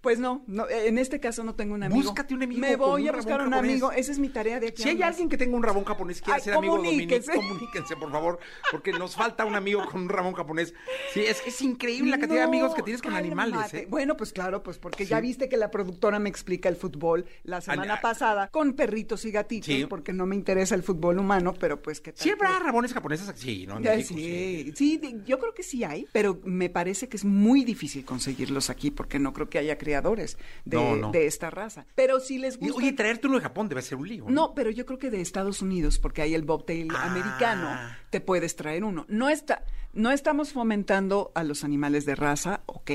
Pues no, no, en este caso no tengo un amigo. Búscate un amigo Me voy a buscar un japonés. amigo. Esa es mi tarea de aquí. Si hay alguien que tenga un rabón japonés que quiera Ay, ser amigo de Dominique, comuníquense, por favor, porque nos falta un amigo con un rabón japonés. Sí, es que es increíble la cantidad de amigos que tienes con animales, ¿eh? Bueno, pues claro, pues porque ya viste que la productora me explica el fútbol la semana pasada con perritos y gatitos, Sí. porque no me interesa el fútbol humano, pero pues que ¿Sí habrá rabones japoneses? Sí, ¿no? En Ya, México, sí, sí, de- yo creo que sí hay, pero me parece que es muy difícil conseguirlos aquí porque no creo que haya criadores de, No, no. de esta raza. Pero si les gusta... Oye, traerte uno de Japón debe ser un lío. No, pero yo creo que de Estados Unidos, porque hay el bobtail Ah. americano, te puedes traer uno. No está, no estamos fomentando a los animales de raza, ok,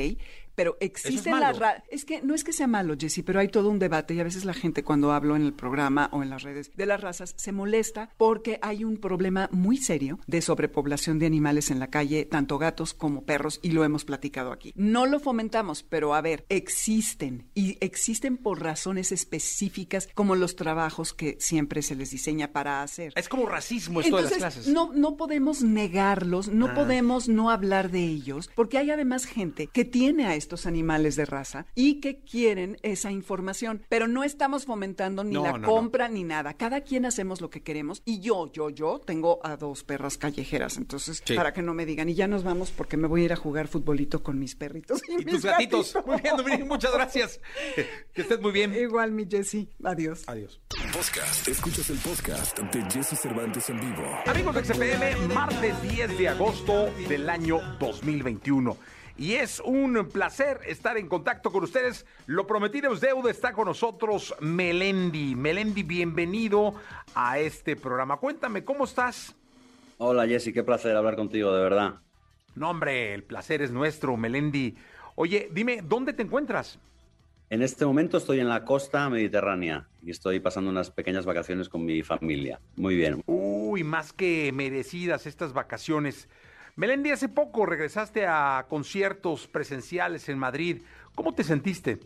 pero existen las es que no es que sea malo, Jesse, pero hay todo un debate y a veces la gente cuando hablo en el programa o en las redes de las razas se molesta porque hay un problema muy serio de sobrepoblación de animales en la calle, tanto gatos como perros, y lo hemos platicado aquí. No lo fomentamos, pero a ver, existen y existen por razones específicas como los trabajos que siempre se les diseña para hacer. Es como racismo esto de las clases. No, no podemos negarlos, no Ah. podemos no hablar de ellos, porque hay además gente que tiene a estos animales de raza y que quieren esa información, pero no estamos fomentando ni No, la no, no. compra ni nada. Cada quien hacemos lo que queremos y yo, yo, yo tengo a dos perras callejeras, entonces Sí. para que no me digan y ya nos vamos porque me voy a ir a jugar futbolito con mis perritos y, Y mis tus gatitos. Muy bien, Dominique, muchas gracias. Que estés muy bien. Igual mi Jessie, adiós. Adiós. Podcast. Escuchas el podcast de Jesse Cervantes en vivo. Amigos de XPM, martes 10 de agosto del año 2021. Y es un placer estar en contacto con ustedes. Lo prometido es deuda. Está con nosotros Melendi. Melendi, bienvenido a este programa. Cuéntame, ¿cómo estás? Hola Jessy, qué placer hablar contigo, de verdad. No, hombre, el placer es nuestro, Melendi. Oye, dime, ¿dónde te encuentras? En este momento estoy en la costa mediterránea y estoy pasando unas pequeñas vacaciones con mi familia. Muy bien. Uy, más que merecidas estas vacaciones. Melendi, hace poco regresaste a conciertos presenciales en Madrid. ¿Cómo te sentiste?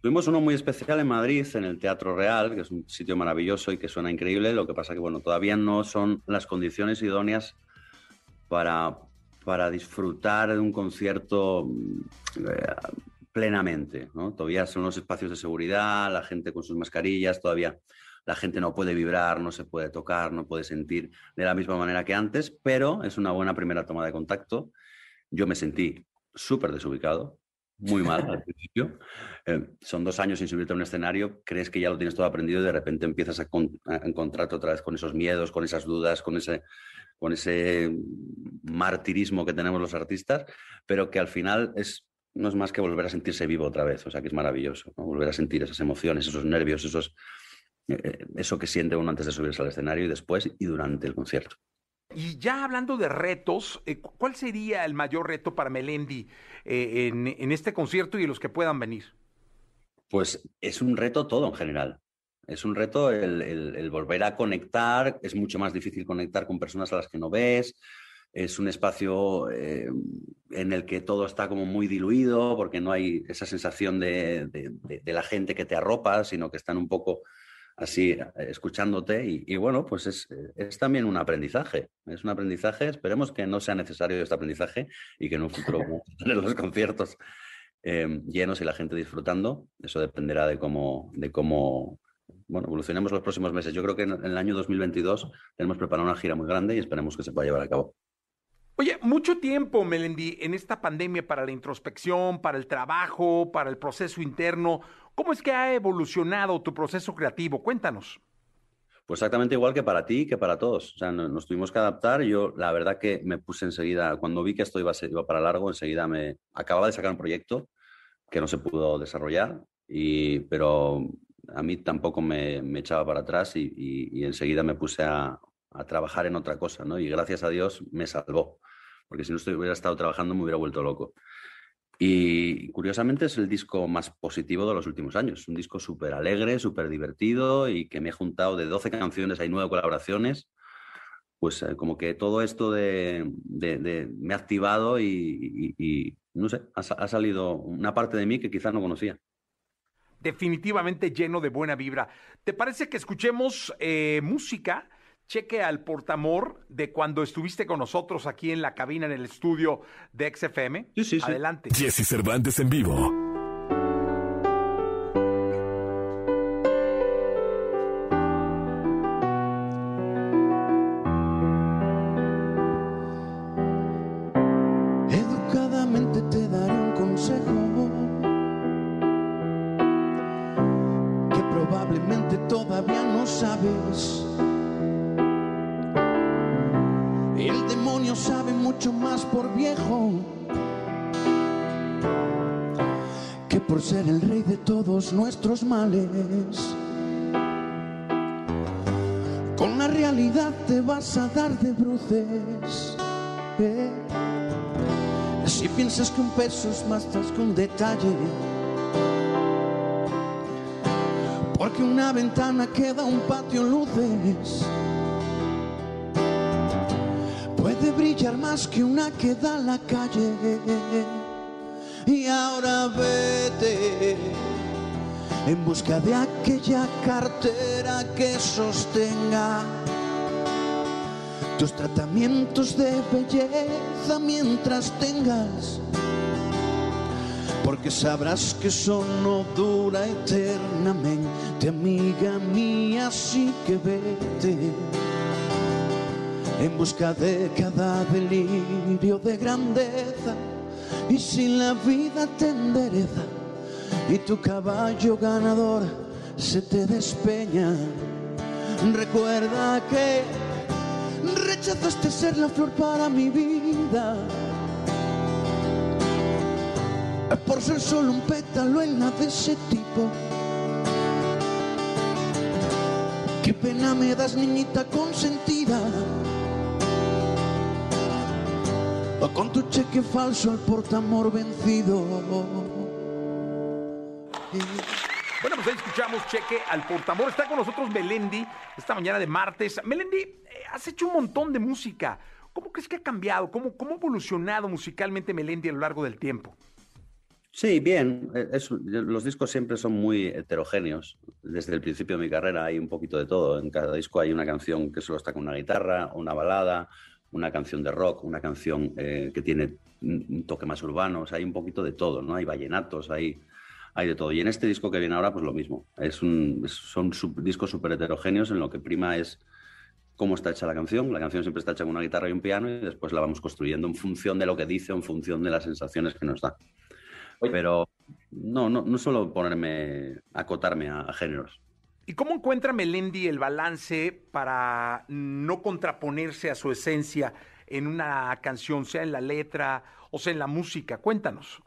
Tuvimos uno muy especial en Madrid, en el Teatro Real, que es un sitio maravilloso y que suena increíble. Lo que pasa que, bueno, todavía no son las condiciones idóneas para, para disfrutar de un concierto mm, eh, plenamente. Todavía son los espacios de seguridad, la gente con sus mascarillas, todavía la gente no puede vibrar, no se puede tocar, no puede sentir de la misma manera que antes, pero es una buena primera toma de contacto. Yo me sentí súper desubicado, muy mal al principio. Eh, son dos años sin subirte a un escenario, crees que ya lo tienes todo aprendido y de repente empiezas a, con- a encontrarte otra vez con esos miedos, con esas dudas, con ese, con ese martirismo que tenemos los artistas, pero que al final es, no es más que volver a sentirse vivo otra vez, o sea que es maravilloso, ¿no? volver a sentir esas emociones, esos nervios, esos, eh, eso que siente uno antes de subirse al escenario y después y durante el concierto. Y ya hablando de retos, eh, cu- ¿cuál sería el mayor reto para Melendi eh, en, en este concierto y los que puedan venir? Pues es un reto todo en general. Es un reto el, volver a conectar, es mucho más difícil conectar con personas a las que no ves, es un espacio eh, en el que todo está como muy diluido porque no hay esa sensación de, la gente que te arropa, sino que están un poco así eh, escuchándote y, bueno, pues es, es, también un aprendizaje, es un aprendizaje, esperemos que no sea necesario este aprendizaje y que en un futuro vamos tener los conciertos eh, llenos y la gente disfrutando, eso dependerá de cómo, de cómo bueno, evolucionemos los próximos meses. Yo creo que en el año 2022 tenemos preparado una gira muy grande y esperemos que se pueda llevar a cabo. Oye, mucho tiempo, Melendi, en esta pandemia para la introspección, para el trabajo, para el proceso interno. ¿Cómo es que ha evolucionado tu proceso creativo? Cuéntanos. Pues exactamente igual que para ti, que para todos. O sea, nos, tuvimos que adaptar. Yo, la verdad que me puse enseguida, cuando vi que esto iba, a ser, para largo, enseguida me acababa de sacar un proyecto que no se pudo desarrollar, y, pero a mí tampoco me, echaba para atrás y, enseguida me puse a, trabajar en otra cosa, ¿no? Y gracias a Dios me salvó porque si no hubiera estado trabajando me hubiera vuelto loco. Y curiosamente es el disco más positivo de los últimos años. Un disco súper alegre, súper divertido y que me he juntado de 12 canciones, hay nueve colaboraciones. Pues eh, como que todo esto de, me ha activado y, no sé, ha, salido una parte de mí que quizás no conocía. Definitivamente lleno de buena vibra. ¿Te parece que escuchemos eh, música? Cheque al portamor de cuando estuviste con nosotros aquí en la cabina, en el estudio de XFM. Sí, sí, sí. Adelante. Jesse Cervantes en vivo. Es más que un detalle. Porque una ventana queda un patio luces puede brillar más que una que da la calle. Y ahora vete en busca de aquella cartera que sostenga tus tratamientos de belleza mientras tengas. Porque sabrás que eso no dura eternamente, amiga mía, así que vete en busca de cada delirio de grandeza. Y si la vida te endereza y tu caballo ganador se te despeña, recuerda que rechazaste ser la flor para mi vida. Por ser solo un pétalo en la de ese tipo. Qué pena me das, niñita consentida. con tu cheque falso al portamor vencido. Bueno, pues ahí escuchamos cheque al portamor. Está con nosotros Melendi esta mañana de martes. Melendi, eh, has hecho un montón de música. ¿Cómo crees que ha cambiado? ¿Cómo, cómo ha evolucionado musicalmente Melendi a lo largo del tiempo? Sí, bien. Eh, los discos siempre son muy heterogéneos. Desde el principio de mi carrera hay un poquito de todo. En cada disco hay una canción que solo está con una guitarra, una balada, una canción de rock, una canción eh, que tiene un toque más urbano, hay un poquito de todo, ¿no? Hay vallenatos, hay, hay de todo. Y en este disco que viene ahora, pues lo mismo. Es un, son discos súper heterogéneos en lo que prima es cómo está hecha la canción. La canción siempre está hecha con una guitarra y un piano y después la vamos construyendo en función de lo que dice, en función de las sensaciones que nos da. Pero no, no, no solo ponerme, acotarme a géneros. ¿Y cómo encuentra Melendi el balance para no contraponerse a su esencia en una canción, sea en la letra o sea en la música? Cuéntanos.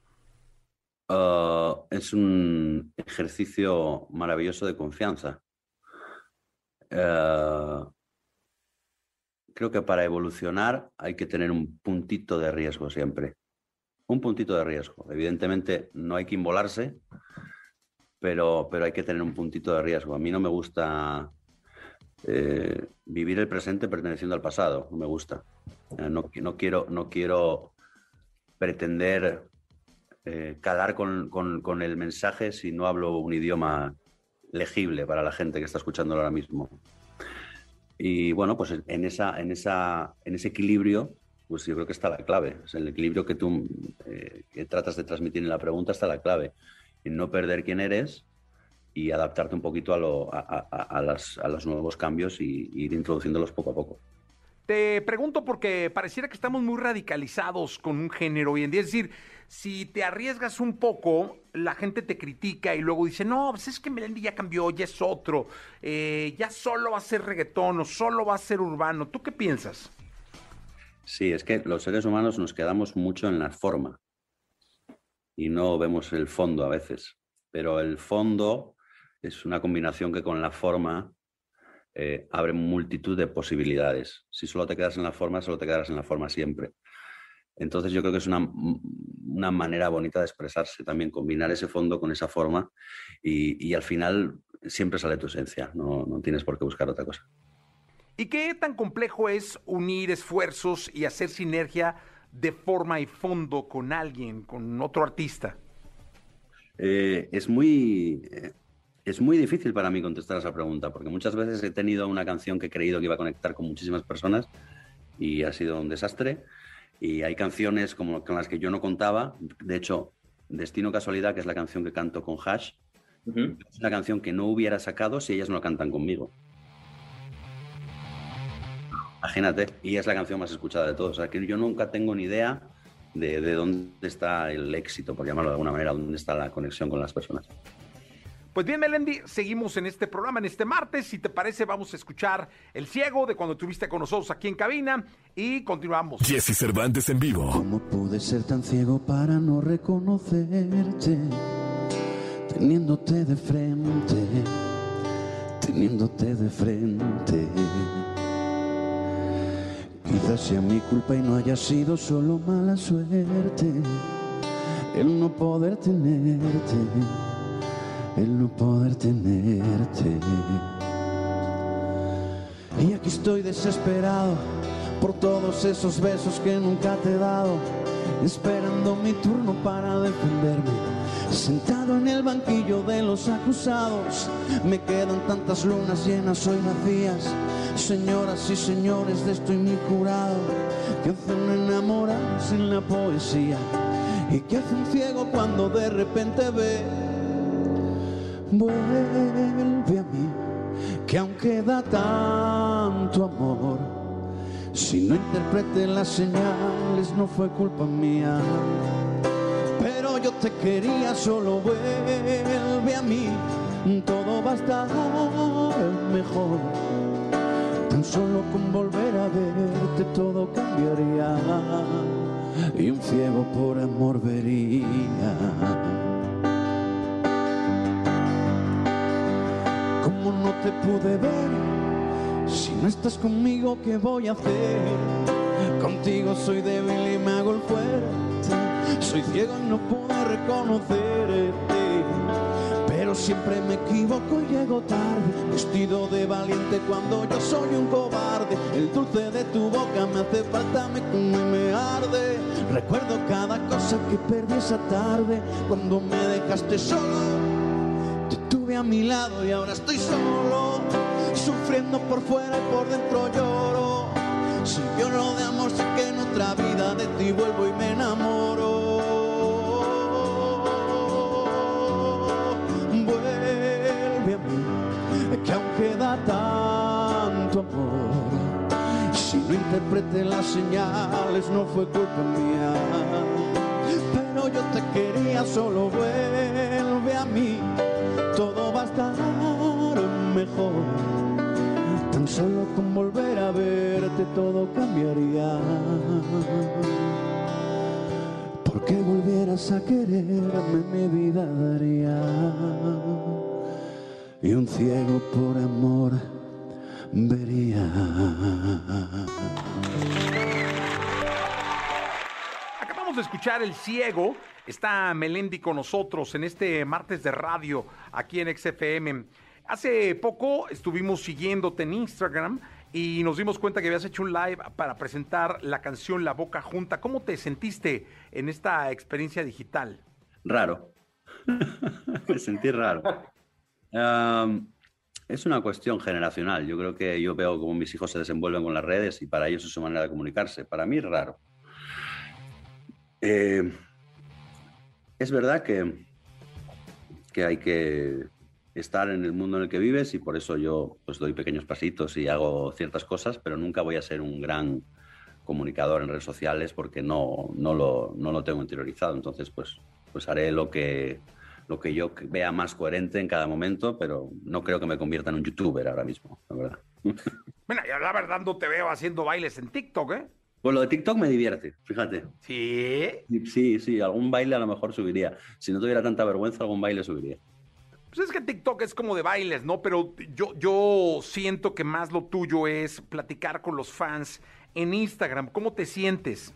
Ah, es un ejercicio maravilloso de confianza. Ah, creo que para evolucionar hay que tener un puntito de riesgo siempre. Un puntito de riesgo. Evidentemente no hay que involarse, pero, pero hay que tener un puntito de riesgo. A mí no me gusta eh, vivir el presente perteneciendo al pasado, no me gusta. Eh, no, no, quiero, no quiero pretender eh, calar con, con, con, el mensaje si no hablo un idioma legible para la gente que está escuchándolo ahora mismo. Y bueno, pues en, esa, en, esa, en ese equilibrio, pues yo creo que está la clave. Es el equilibrio que tú que tratas de transmitir en la pregunta está la clave no perder quién eres y adaptarte un poquito a, lo, a, a, las, a los nuevos cambios y ir introduciéndolos poco a poco. Te pregunto porque pareciera que estamos muy radicalizados con un género hoy en día. Es decir, si te arriesgas un poco, la gente te critica y luego dice, no, pues es que Melendi ya cambió, ya es otro, eh, ya solo va a ser reggaetón o solo va a ser urbano. ¿Tú qué piensas? Sí, es que los seres humanos nos quedamos mucho en la forma y no vemos el fondo a veces. Pero el fondo es una combinación que con la forma eh, abre multitud de posibilidades. Si solo te quedas en la forma, solo te quedarás en la forma siempre. Entonces yo creo que es una, una manera bonita de expresarse también, combinar ese fondo con esa forma y, y al final siempre sale tu esencia, no, no tienes por qué buscar otra cosa. ¿Y qué tan complejo es unir esfuerzos y hacer sinergia de forma y fondo con alguien, con otro artista? Eh, es muy... Eh, es muy difícil para mí contestar esa pregunta, porque muchas veces he tenido una canción que he creído que iba a conectar con muchísimas personas y ha sido un desastre. Y hay canciones como con las que yo no contaba. De hecho, Destino Casualidad, que es la canción que canto con Hash, uh -huh. es una canción que no hubiera sacado si ellas no cantan conmigo. Imagínate, y es la canción más escuchada de todos. O sea, que yo nunca tengo ni idea de, de, dónde está el éxito, por llamarlo de alguna manera, dónde está la conexión con las personas. Pues bien, Melendi, seguimos en este programa, en este martes. Si te parece, vamos a escuchar El Ciego de cuando estuviste con nosotros aquí en cabina y continuamos. Jesse Cervantes en vivo. ¿Cómo pude ser tan ciego para no reconocerte? Teniéndote de frente, teniéndote de frente. Quizás sea mi culpa y no haya sido solo mala suerte el no poder tenerte, el no poder tenerte. Y aquí estoy desesperado por todos esos besos que nunca te he dado, esperando mi turno para defenderme. Sentado en el banquillo de los acusados, me quedan tantas lunas llenas hoy vacías. Señoras y señores, de esto mi jurado, que hace un enamorado sin la poesía y que hace un ciego cuando de repente ve. Vuelve a mí, que aún queda tanto amor. Si no interprete las señales, no fue culpa mía pero yo te quería, solo vuelve a mí, todo va a estar mejor. Tan solo con volver a verte todo cambiaría y un ciego por amor vería. Como no te pude ver, si no estás conmigo, ¿qué voy a hacer? Contigo soy débil y me hago el fuerte. Soy ciego y no puedo reconocerte. Siempre me equivoco y llego tarde. Vestido de valiente cuando yo soy un cobarde. El dulce de tu boca me hace falta, me come y me arde. Recuerdo cada cosa que perdí esa tarde. Cuando me dejaste solo, te tuve a mi lado y ahora estoy solo. Sufriendo por fuera y por dentro lloro. Si yo no de amor, sé que en otra vida de ti vuelvo y me Interprete las señales, no fue culpa mía. Pero yo te quería, solo vuelve a mí. Todo va a estar mejor. Tan solo con volver a verte todo cambiaría. Porque volvieras a quererme mi vida daría. Y un ciego por amor vería. Acabamos de escuchar El Ciego Está Melendi con nosotros en este martes de radio aquí en XFM. Hace poco estuvimos siguiéndote en Instagram y nos dimos cuenta que habías hecho un live para presentar la canción La Boca Junta. ¿Cómo te sentiste en esta experiencia digital? Raro. Me sentí raro. es una cuestión generacional. Yo creo que yo veo cómo mis hijos se desenvuelven con las redes y para ellos es su manera de comunicarse. Para mí es raro. Eh, es verdad que, que hay que estar en el mundo en el que vives y por eso yo pues doy pequeños pasitos y hago ciertas cosas, pero nunca voy a ser un gran comunicador en redes sociales porque no, no, lo, no lo tengo interiorizado. Entonces, pues, pues haré lo que, lo que yo vea más coherente en cada momento, pero no creo que me convierta en un youtuber ahora mismo, la verdad. Bueno, y la verdad no te veo haciendo bailes en TikTok, ¿eh? Pues lo de TikTok me divierte, fíjate. ¿Sí? Sí, sí, algún baile a lo mejor subiría. Si no tuviera tanta vergüenza, algún baile subiría. Pues es que TikTok es como de bailes, ¿no? Pero yo, yo siento que más lo tuyo es platicar con los fans en Instagram. ¿Cómo te sientes?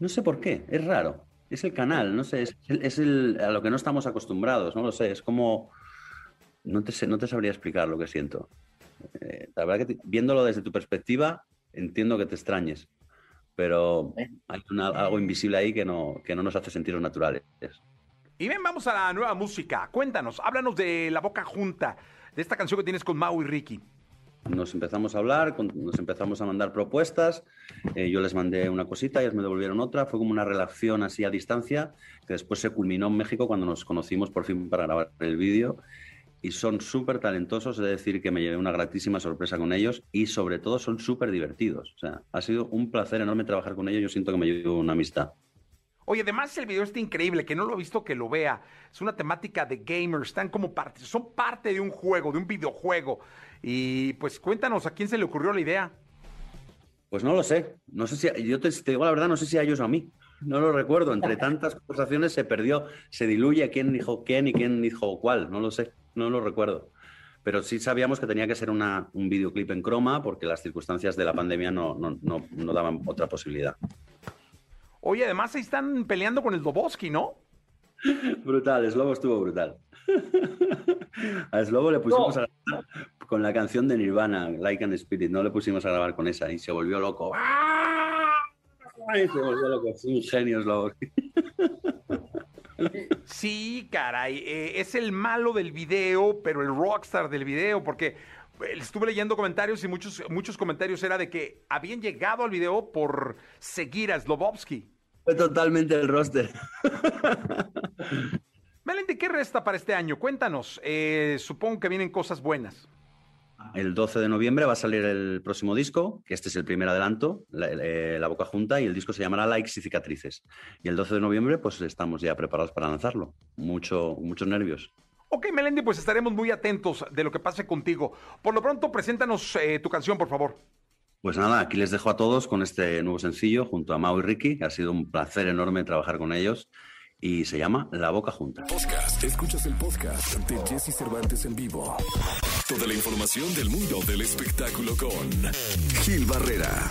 No sé por qué, es raro. Es el canal, no sé, es, el, a lo que no estamos acostumbrados, no lo sé, es como... No te, sé, no te sabría explicar lo que siento. Eh, la verdad que viéndolo desde tu perspectiva, entiendo que te extrañes, pero hay algo invisible ahí que no, que no nos hace sentir naturales. Y ven, vamos a la nueva música. Cuéntanos, háblanos de La Boca Junta, de esta canción que tienes con Mau y Ricky. Nos empezamos a hablar, nos empezamos a mandar propuestas, eh, yo les mandé una cosita, ellos me devolvieron otra, fue como una relación así a distancia, que después se culminó en México cuando nos conocimos por fin para grabar el vídeo y son súper talentosos, es decir, que me llevé una gratísima sorpresa con ellos y sobre todo son súper divertidos. O sea, ha sido un placer enorme trabajar con ellos, yo siento que me llevo una amistad. Oye, además el video está increíble, que no lo he visto que lo vea. Es una temática de gamers, están como parte, son parte de un juego, de un videojuego. Y pues cuéntanos, ¿a quién se le ocurrió la idea? Pues no lo sé. No sé si, yo te, te digo la verdad, no sé si a ellos o a mí. No lo recuerdo. Entre tantas conversaciones se perdió, se diluye quién dijo quién y quién dijo cuál. No lo sé no lo recuerdo. Pero sí sabíamos que tenía que ser una, un videoclip en croma porque las circunstancias de la pandemia no, no, daban otra posibilidad. Oye, además ahí están peleando con el Doboski, ¿no? brutal, Slobo estuvo brutal. a Slobo le pusimos a grabar con la canción de Nirvana, Like and Spirit, no le pusimos a grabar con esa y se volvió loco. ¡Ay! Se volvió loco, es un genio Slobo. Sí, caray, eh, es el malo del video, pero el rockstar del video, porque eh, estuve leyendo comentarios y muchos, muchos comentarios era de que habían llegado al video por seguir a Slobovsky. Fue totalmente el roster. Melendi, ¿qué resta para este año? Cuéntanos. Eh, supongo que vienen cosas buenas. El 12 de noviembre va a salir el próximo disco, que este es el primer adelanto, eh, la, Boca Junta, y el disco se llamará Likes y Cicatrices. Y el 12 de noviembre, pues estamos ya preparados para lanzarlo. Mucho, muchos nervios. Ok, Melendi, pues estaremos muy atentos de lo que pase contigo. Por lo pronto, preséntanos eh, tu canción, por favor. Pues nada, aquí les dejo a todos con este nuevo sencillo junto a Mau y Ricky. Ha sido un placer enorme trabajar con ellos y se llama La Boca Junta. Podcast. Escuchas el podcast de Jesse Cervantes en vivo. Toda la información del mundo del espectáculo con Gil Barrera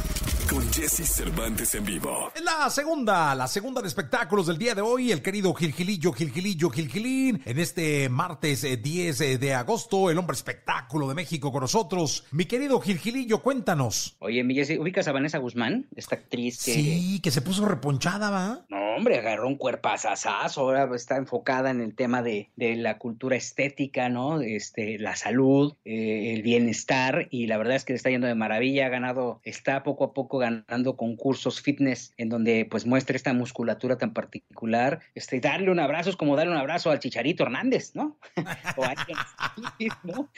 con Jesse Cervantes en vivo. En la segunda, la segunda de espectáculos del día de hoy, el querido Gilgilillo, Gilgilillo, Gilgilín. En este martes 10 eh, eh, de agosto, el hombre espectáculo de México con nosotros. Mi querido Gilgilillo, cuéntanos. Oye, mi Jesse, ¿ubicas a Vanessa Guzmán? Esta actriz que... Sí, que se puso reponchada, ¿va? No, hombre, agarró un cuerpazazazo. Ahora está enfocada en el tema de, de la cultura estética, ¿no? Este, la salud, eh, el bienestar. Y la verdad es que le está yendo de maravilla. Ha ganado, está poco a poco ganando concursos fitness en donde pues muestre esta musculatura tan particular. Este, darle un abrazo es como darle un abrazo al Chicharito Hernández, ¿no? o a, ¿no?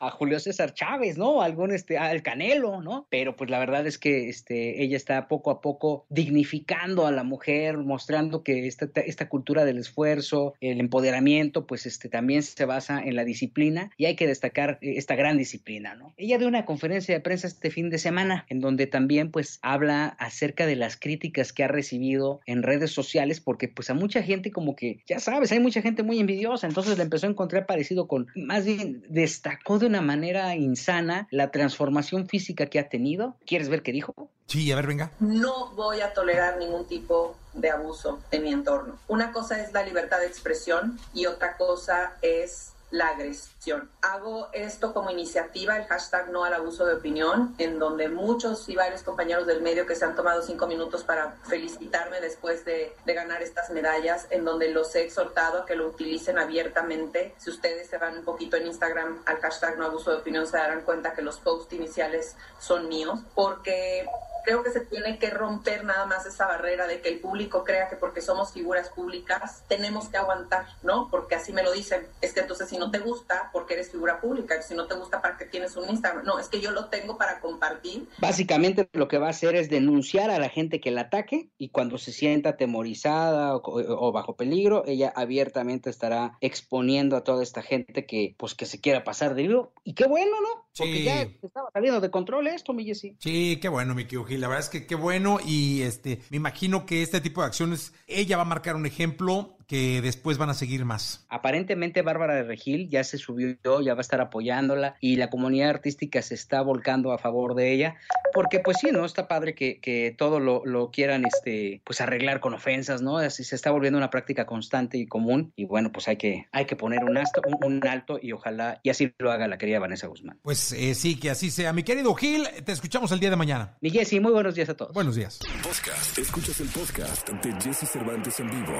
a, Julio César Chávez, ¿no? Algún este, al Canelo, ¿no? Pero pues la verdad es que este, ella está poco a poco dignificando a la mujer, mostrando que esta, esta cultura del esfuerzo, el empoderamiento, pues este, también se basa en la disciplina y hay que destacar esta gran disciplina, ¿no? Ella dio una conferencia de prensa este fin de semana en donde también pues pues, habla acerca de las críticas que ha recibido en redes sociales, porque pues a mucha gente como que, ya sabes, hay mucha gente muy envidiosa, entonces le empezó a encontrar parecido con, más bien destacó de una manera insana la transformación física que ha tenido. ¿Quieres ver qué dijo? Sí, a ver, venga. No voy a tolerar ningún tipo de abuso en mi entorno. Una cosa es la libertad de expresión y otra cosa es la agresión. Hago esto como iniciativa, el hashtag no al abuso de opinión, en donde muchos y varios compañeros del medio que se han tomado cinco minutos para felicitarme después de, ganar estas medallas, en donde los he exhortado a que lo utilicen abiertamente. Si ustedes se van un poquito en Instagram al hashtag no abuso de opinión, se darán cuenta que los posts iniciales son míos, porque creo que se tiene que romper nada más esa barrera de que el público crea que porque somos figuras públicas tenemos que aguantar, ¿no? Porque así me lo dicen. Es que entonces si no te gusta, porque eres figura pública, si no te gusta, ¿para qué tienes un Instagram? No, es que yo lo tengo para compartir. Básicamente lo que va a hacer es denunciar a la gente que la ataque y cuando se sienta atemorizada o, o bajo peligro, ella abiertamente estará exponiendo a toda esta gente que pues que se quiera pasar de libro. Y qué bueno, ¿no? Porque Sí. ya estaba saliendo de control esto, mi Jessy. Sí, qué bueno, mi querido Gil. La verdad es que qué bueno y este, me imagino que este tipo de acciones, ella va a marcar un ejemplo que después van a seguir más. Aparentemente Bárbara de Regil ya se subió, ya va a estar apoyándola y la comunidad artística se está volcando a favor de ella, porque pues sí, ¿no? Está padre que, que todo lo, lo quieran este, pues arreglar con ofensas, ¿no? Así se está volviendo una práctica constante y común y bueno, pues hay que, hay que poner un, asto, un, un alto y ojalá y así lo haga la querida Vanessa Guzmán. Pues eh, sí, que así sea. Mi querido Gil, te escuchamos el día de mañana. Mi Jessy, muy buenos días a todos. Buenos días. Podcast. Escuchas el podcast de Jesse Cervantes en vivo.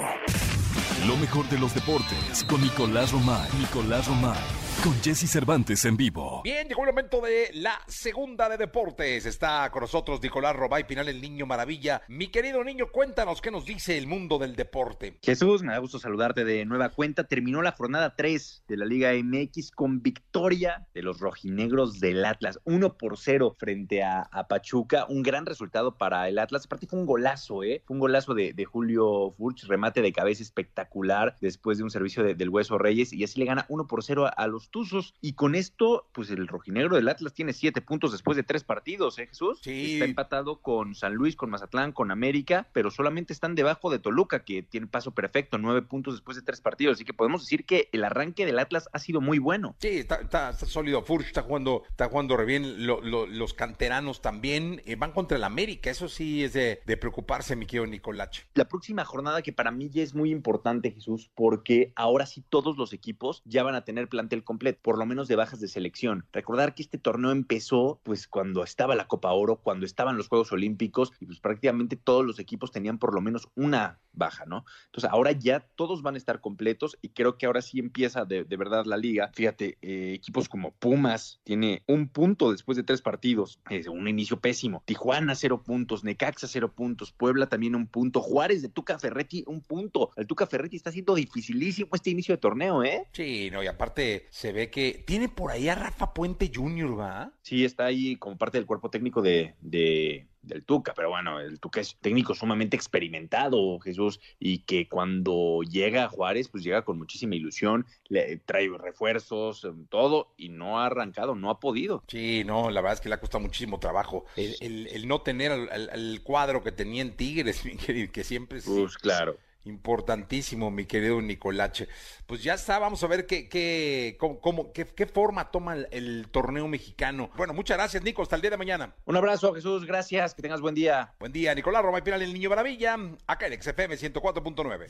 Lo mejor de los deportes con Nicolás Romay. Nicolás Romay. Con Jesse Cervantes en vivo. Bien, llegó el momento de la segunda de deportes. Está con nosotros Nicolás Robay Pinal, el niño maravilla. Mi querido niño, cuéntanos qué nos dice el mundo del deporte. Jesús, me da gusto saludarte de nueva cuenta. Terminó la jornada 3 de la Liga MX con victoria de los rojinegros del Atlas. 1 por 0 frente a, a Pachuca. Un gran resultado para el Atlas. Aparte fue un golazo, ¿eh? Fue un golazo de, de Julio Furch, remate de cabeza espectacular después de un servicio de- del Hueso Reyes. Y así le gana 1 por 0 a, a los Tuzos. Y con esto, pues el rojinegro del Atlas tiene 7 puntos después de 3 partidos, ¿eh, Jesús? Sí. Está empatado con San Luis, con Mazatlán, con América, pero solamente están debajo de Toluca, que tiene paso perfecto, 9 puntos después de 3 partidos. Así que podemos decir que el arranque del Atlas ha sido muy bueno. Sí, está, está- está sólido. Furch está jugando, está jugando re bien. Lo- lo- los canteranos también eh, van contra el América. Eso sí es de, de preocuparse, mi querido Nicolache. La próxima jornada que para mí ya es muy importante, Jesús, porque ahora sí todos los equipos ya van a tener plantel completo, por lo menos de bajas de selección. Recordar que este torneo empezó pues cuando estaba la Copa Oro, cuando estaban los Juegos Olímpicos y pues prácticamente todos los equipos tenían por lo menos una baja, ¿no? Entonces ahora ya todos van a estar completos y creo que ahora sí empieza de, de verdad la liga. Fíjate, eh, equipos como Pumas tiene un punto después de tres partidos, es un inicio pésimo. Tijuana cero puntos, Necaxa cero puntos, Puebla también un punto, Juárez de Tuca Ferretti un punto. El Tuca Ferretti está haciendo dificilísimo este inicio de torneo, ¿eh? Sí, no, y aparte se ve que tiene por ahí a Rafa Puente Jr., ¿va? Sí, está ahí como parte del cuerpo técnico de, de- del Tuca, pero bueno, el Tuca es técnico sumamente experimentado, Jesús, y que cuando llega a Juárez, pues llega con muchísima ilusión, le trae refuerzos, em, todo, y no ha arrancado, no ha podido. Sí, no, la verdad es que le ha costado muchísimo trabajo. El, el- el no tener al, al- al cuadro que tenía en Tigres, querido, que siempre es Pues claro. Importantísimo, mi querido Nicolache. Pues ya está, vamos a ver qué, qué, cómo, cómo- qué, qué forma toma el, el torneo mexicano. Bueno, muchas gracias, Nico, hasta el día de mañana. Un abrazo, Jesús, gracias, que tengas buen día. Buen día, Nicolás Roma y Pinal, el Niño Maravilla, acá en XFM 104.9.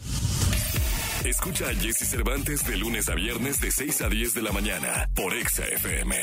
Escucha a Jesse Cervantes de lunes a viernes de 6 a 10 de la mañana por Exa FM.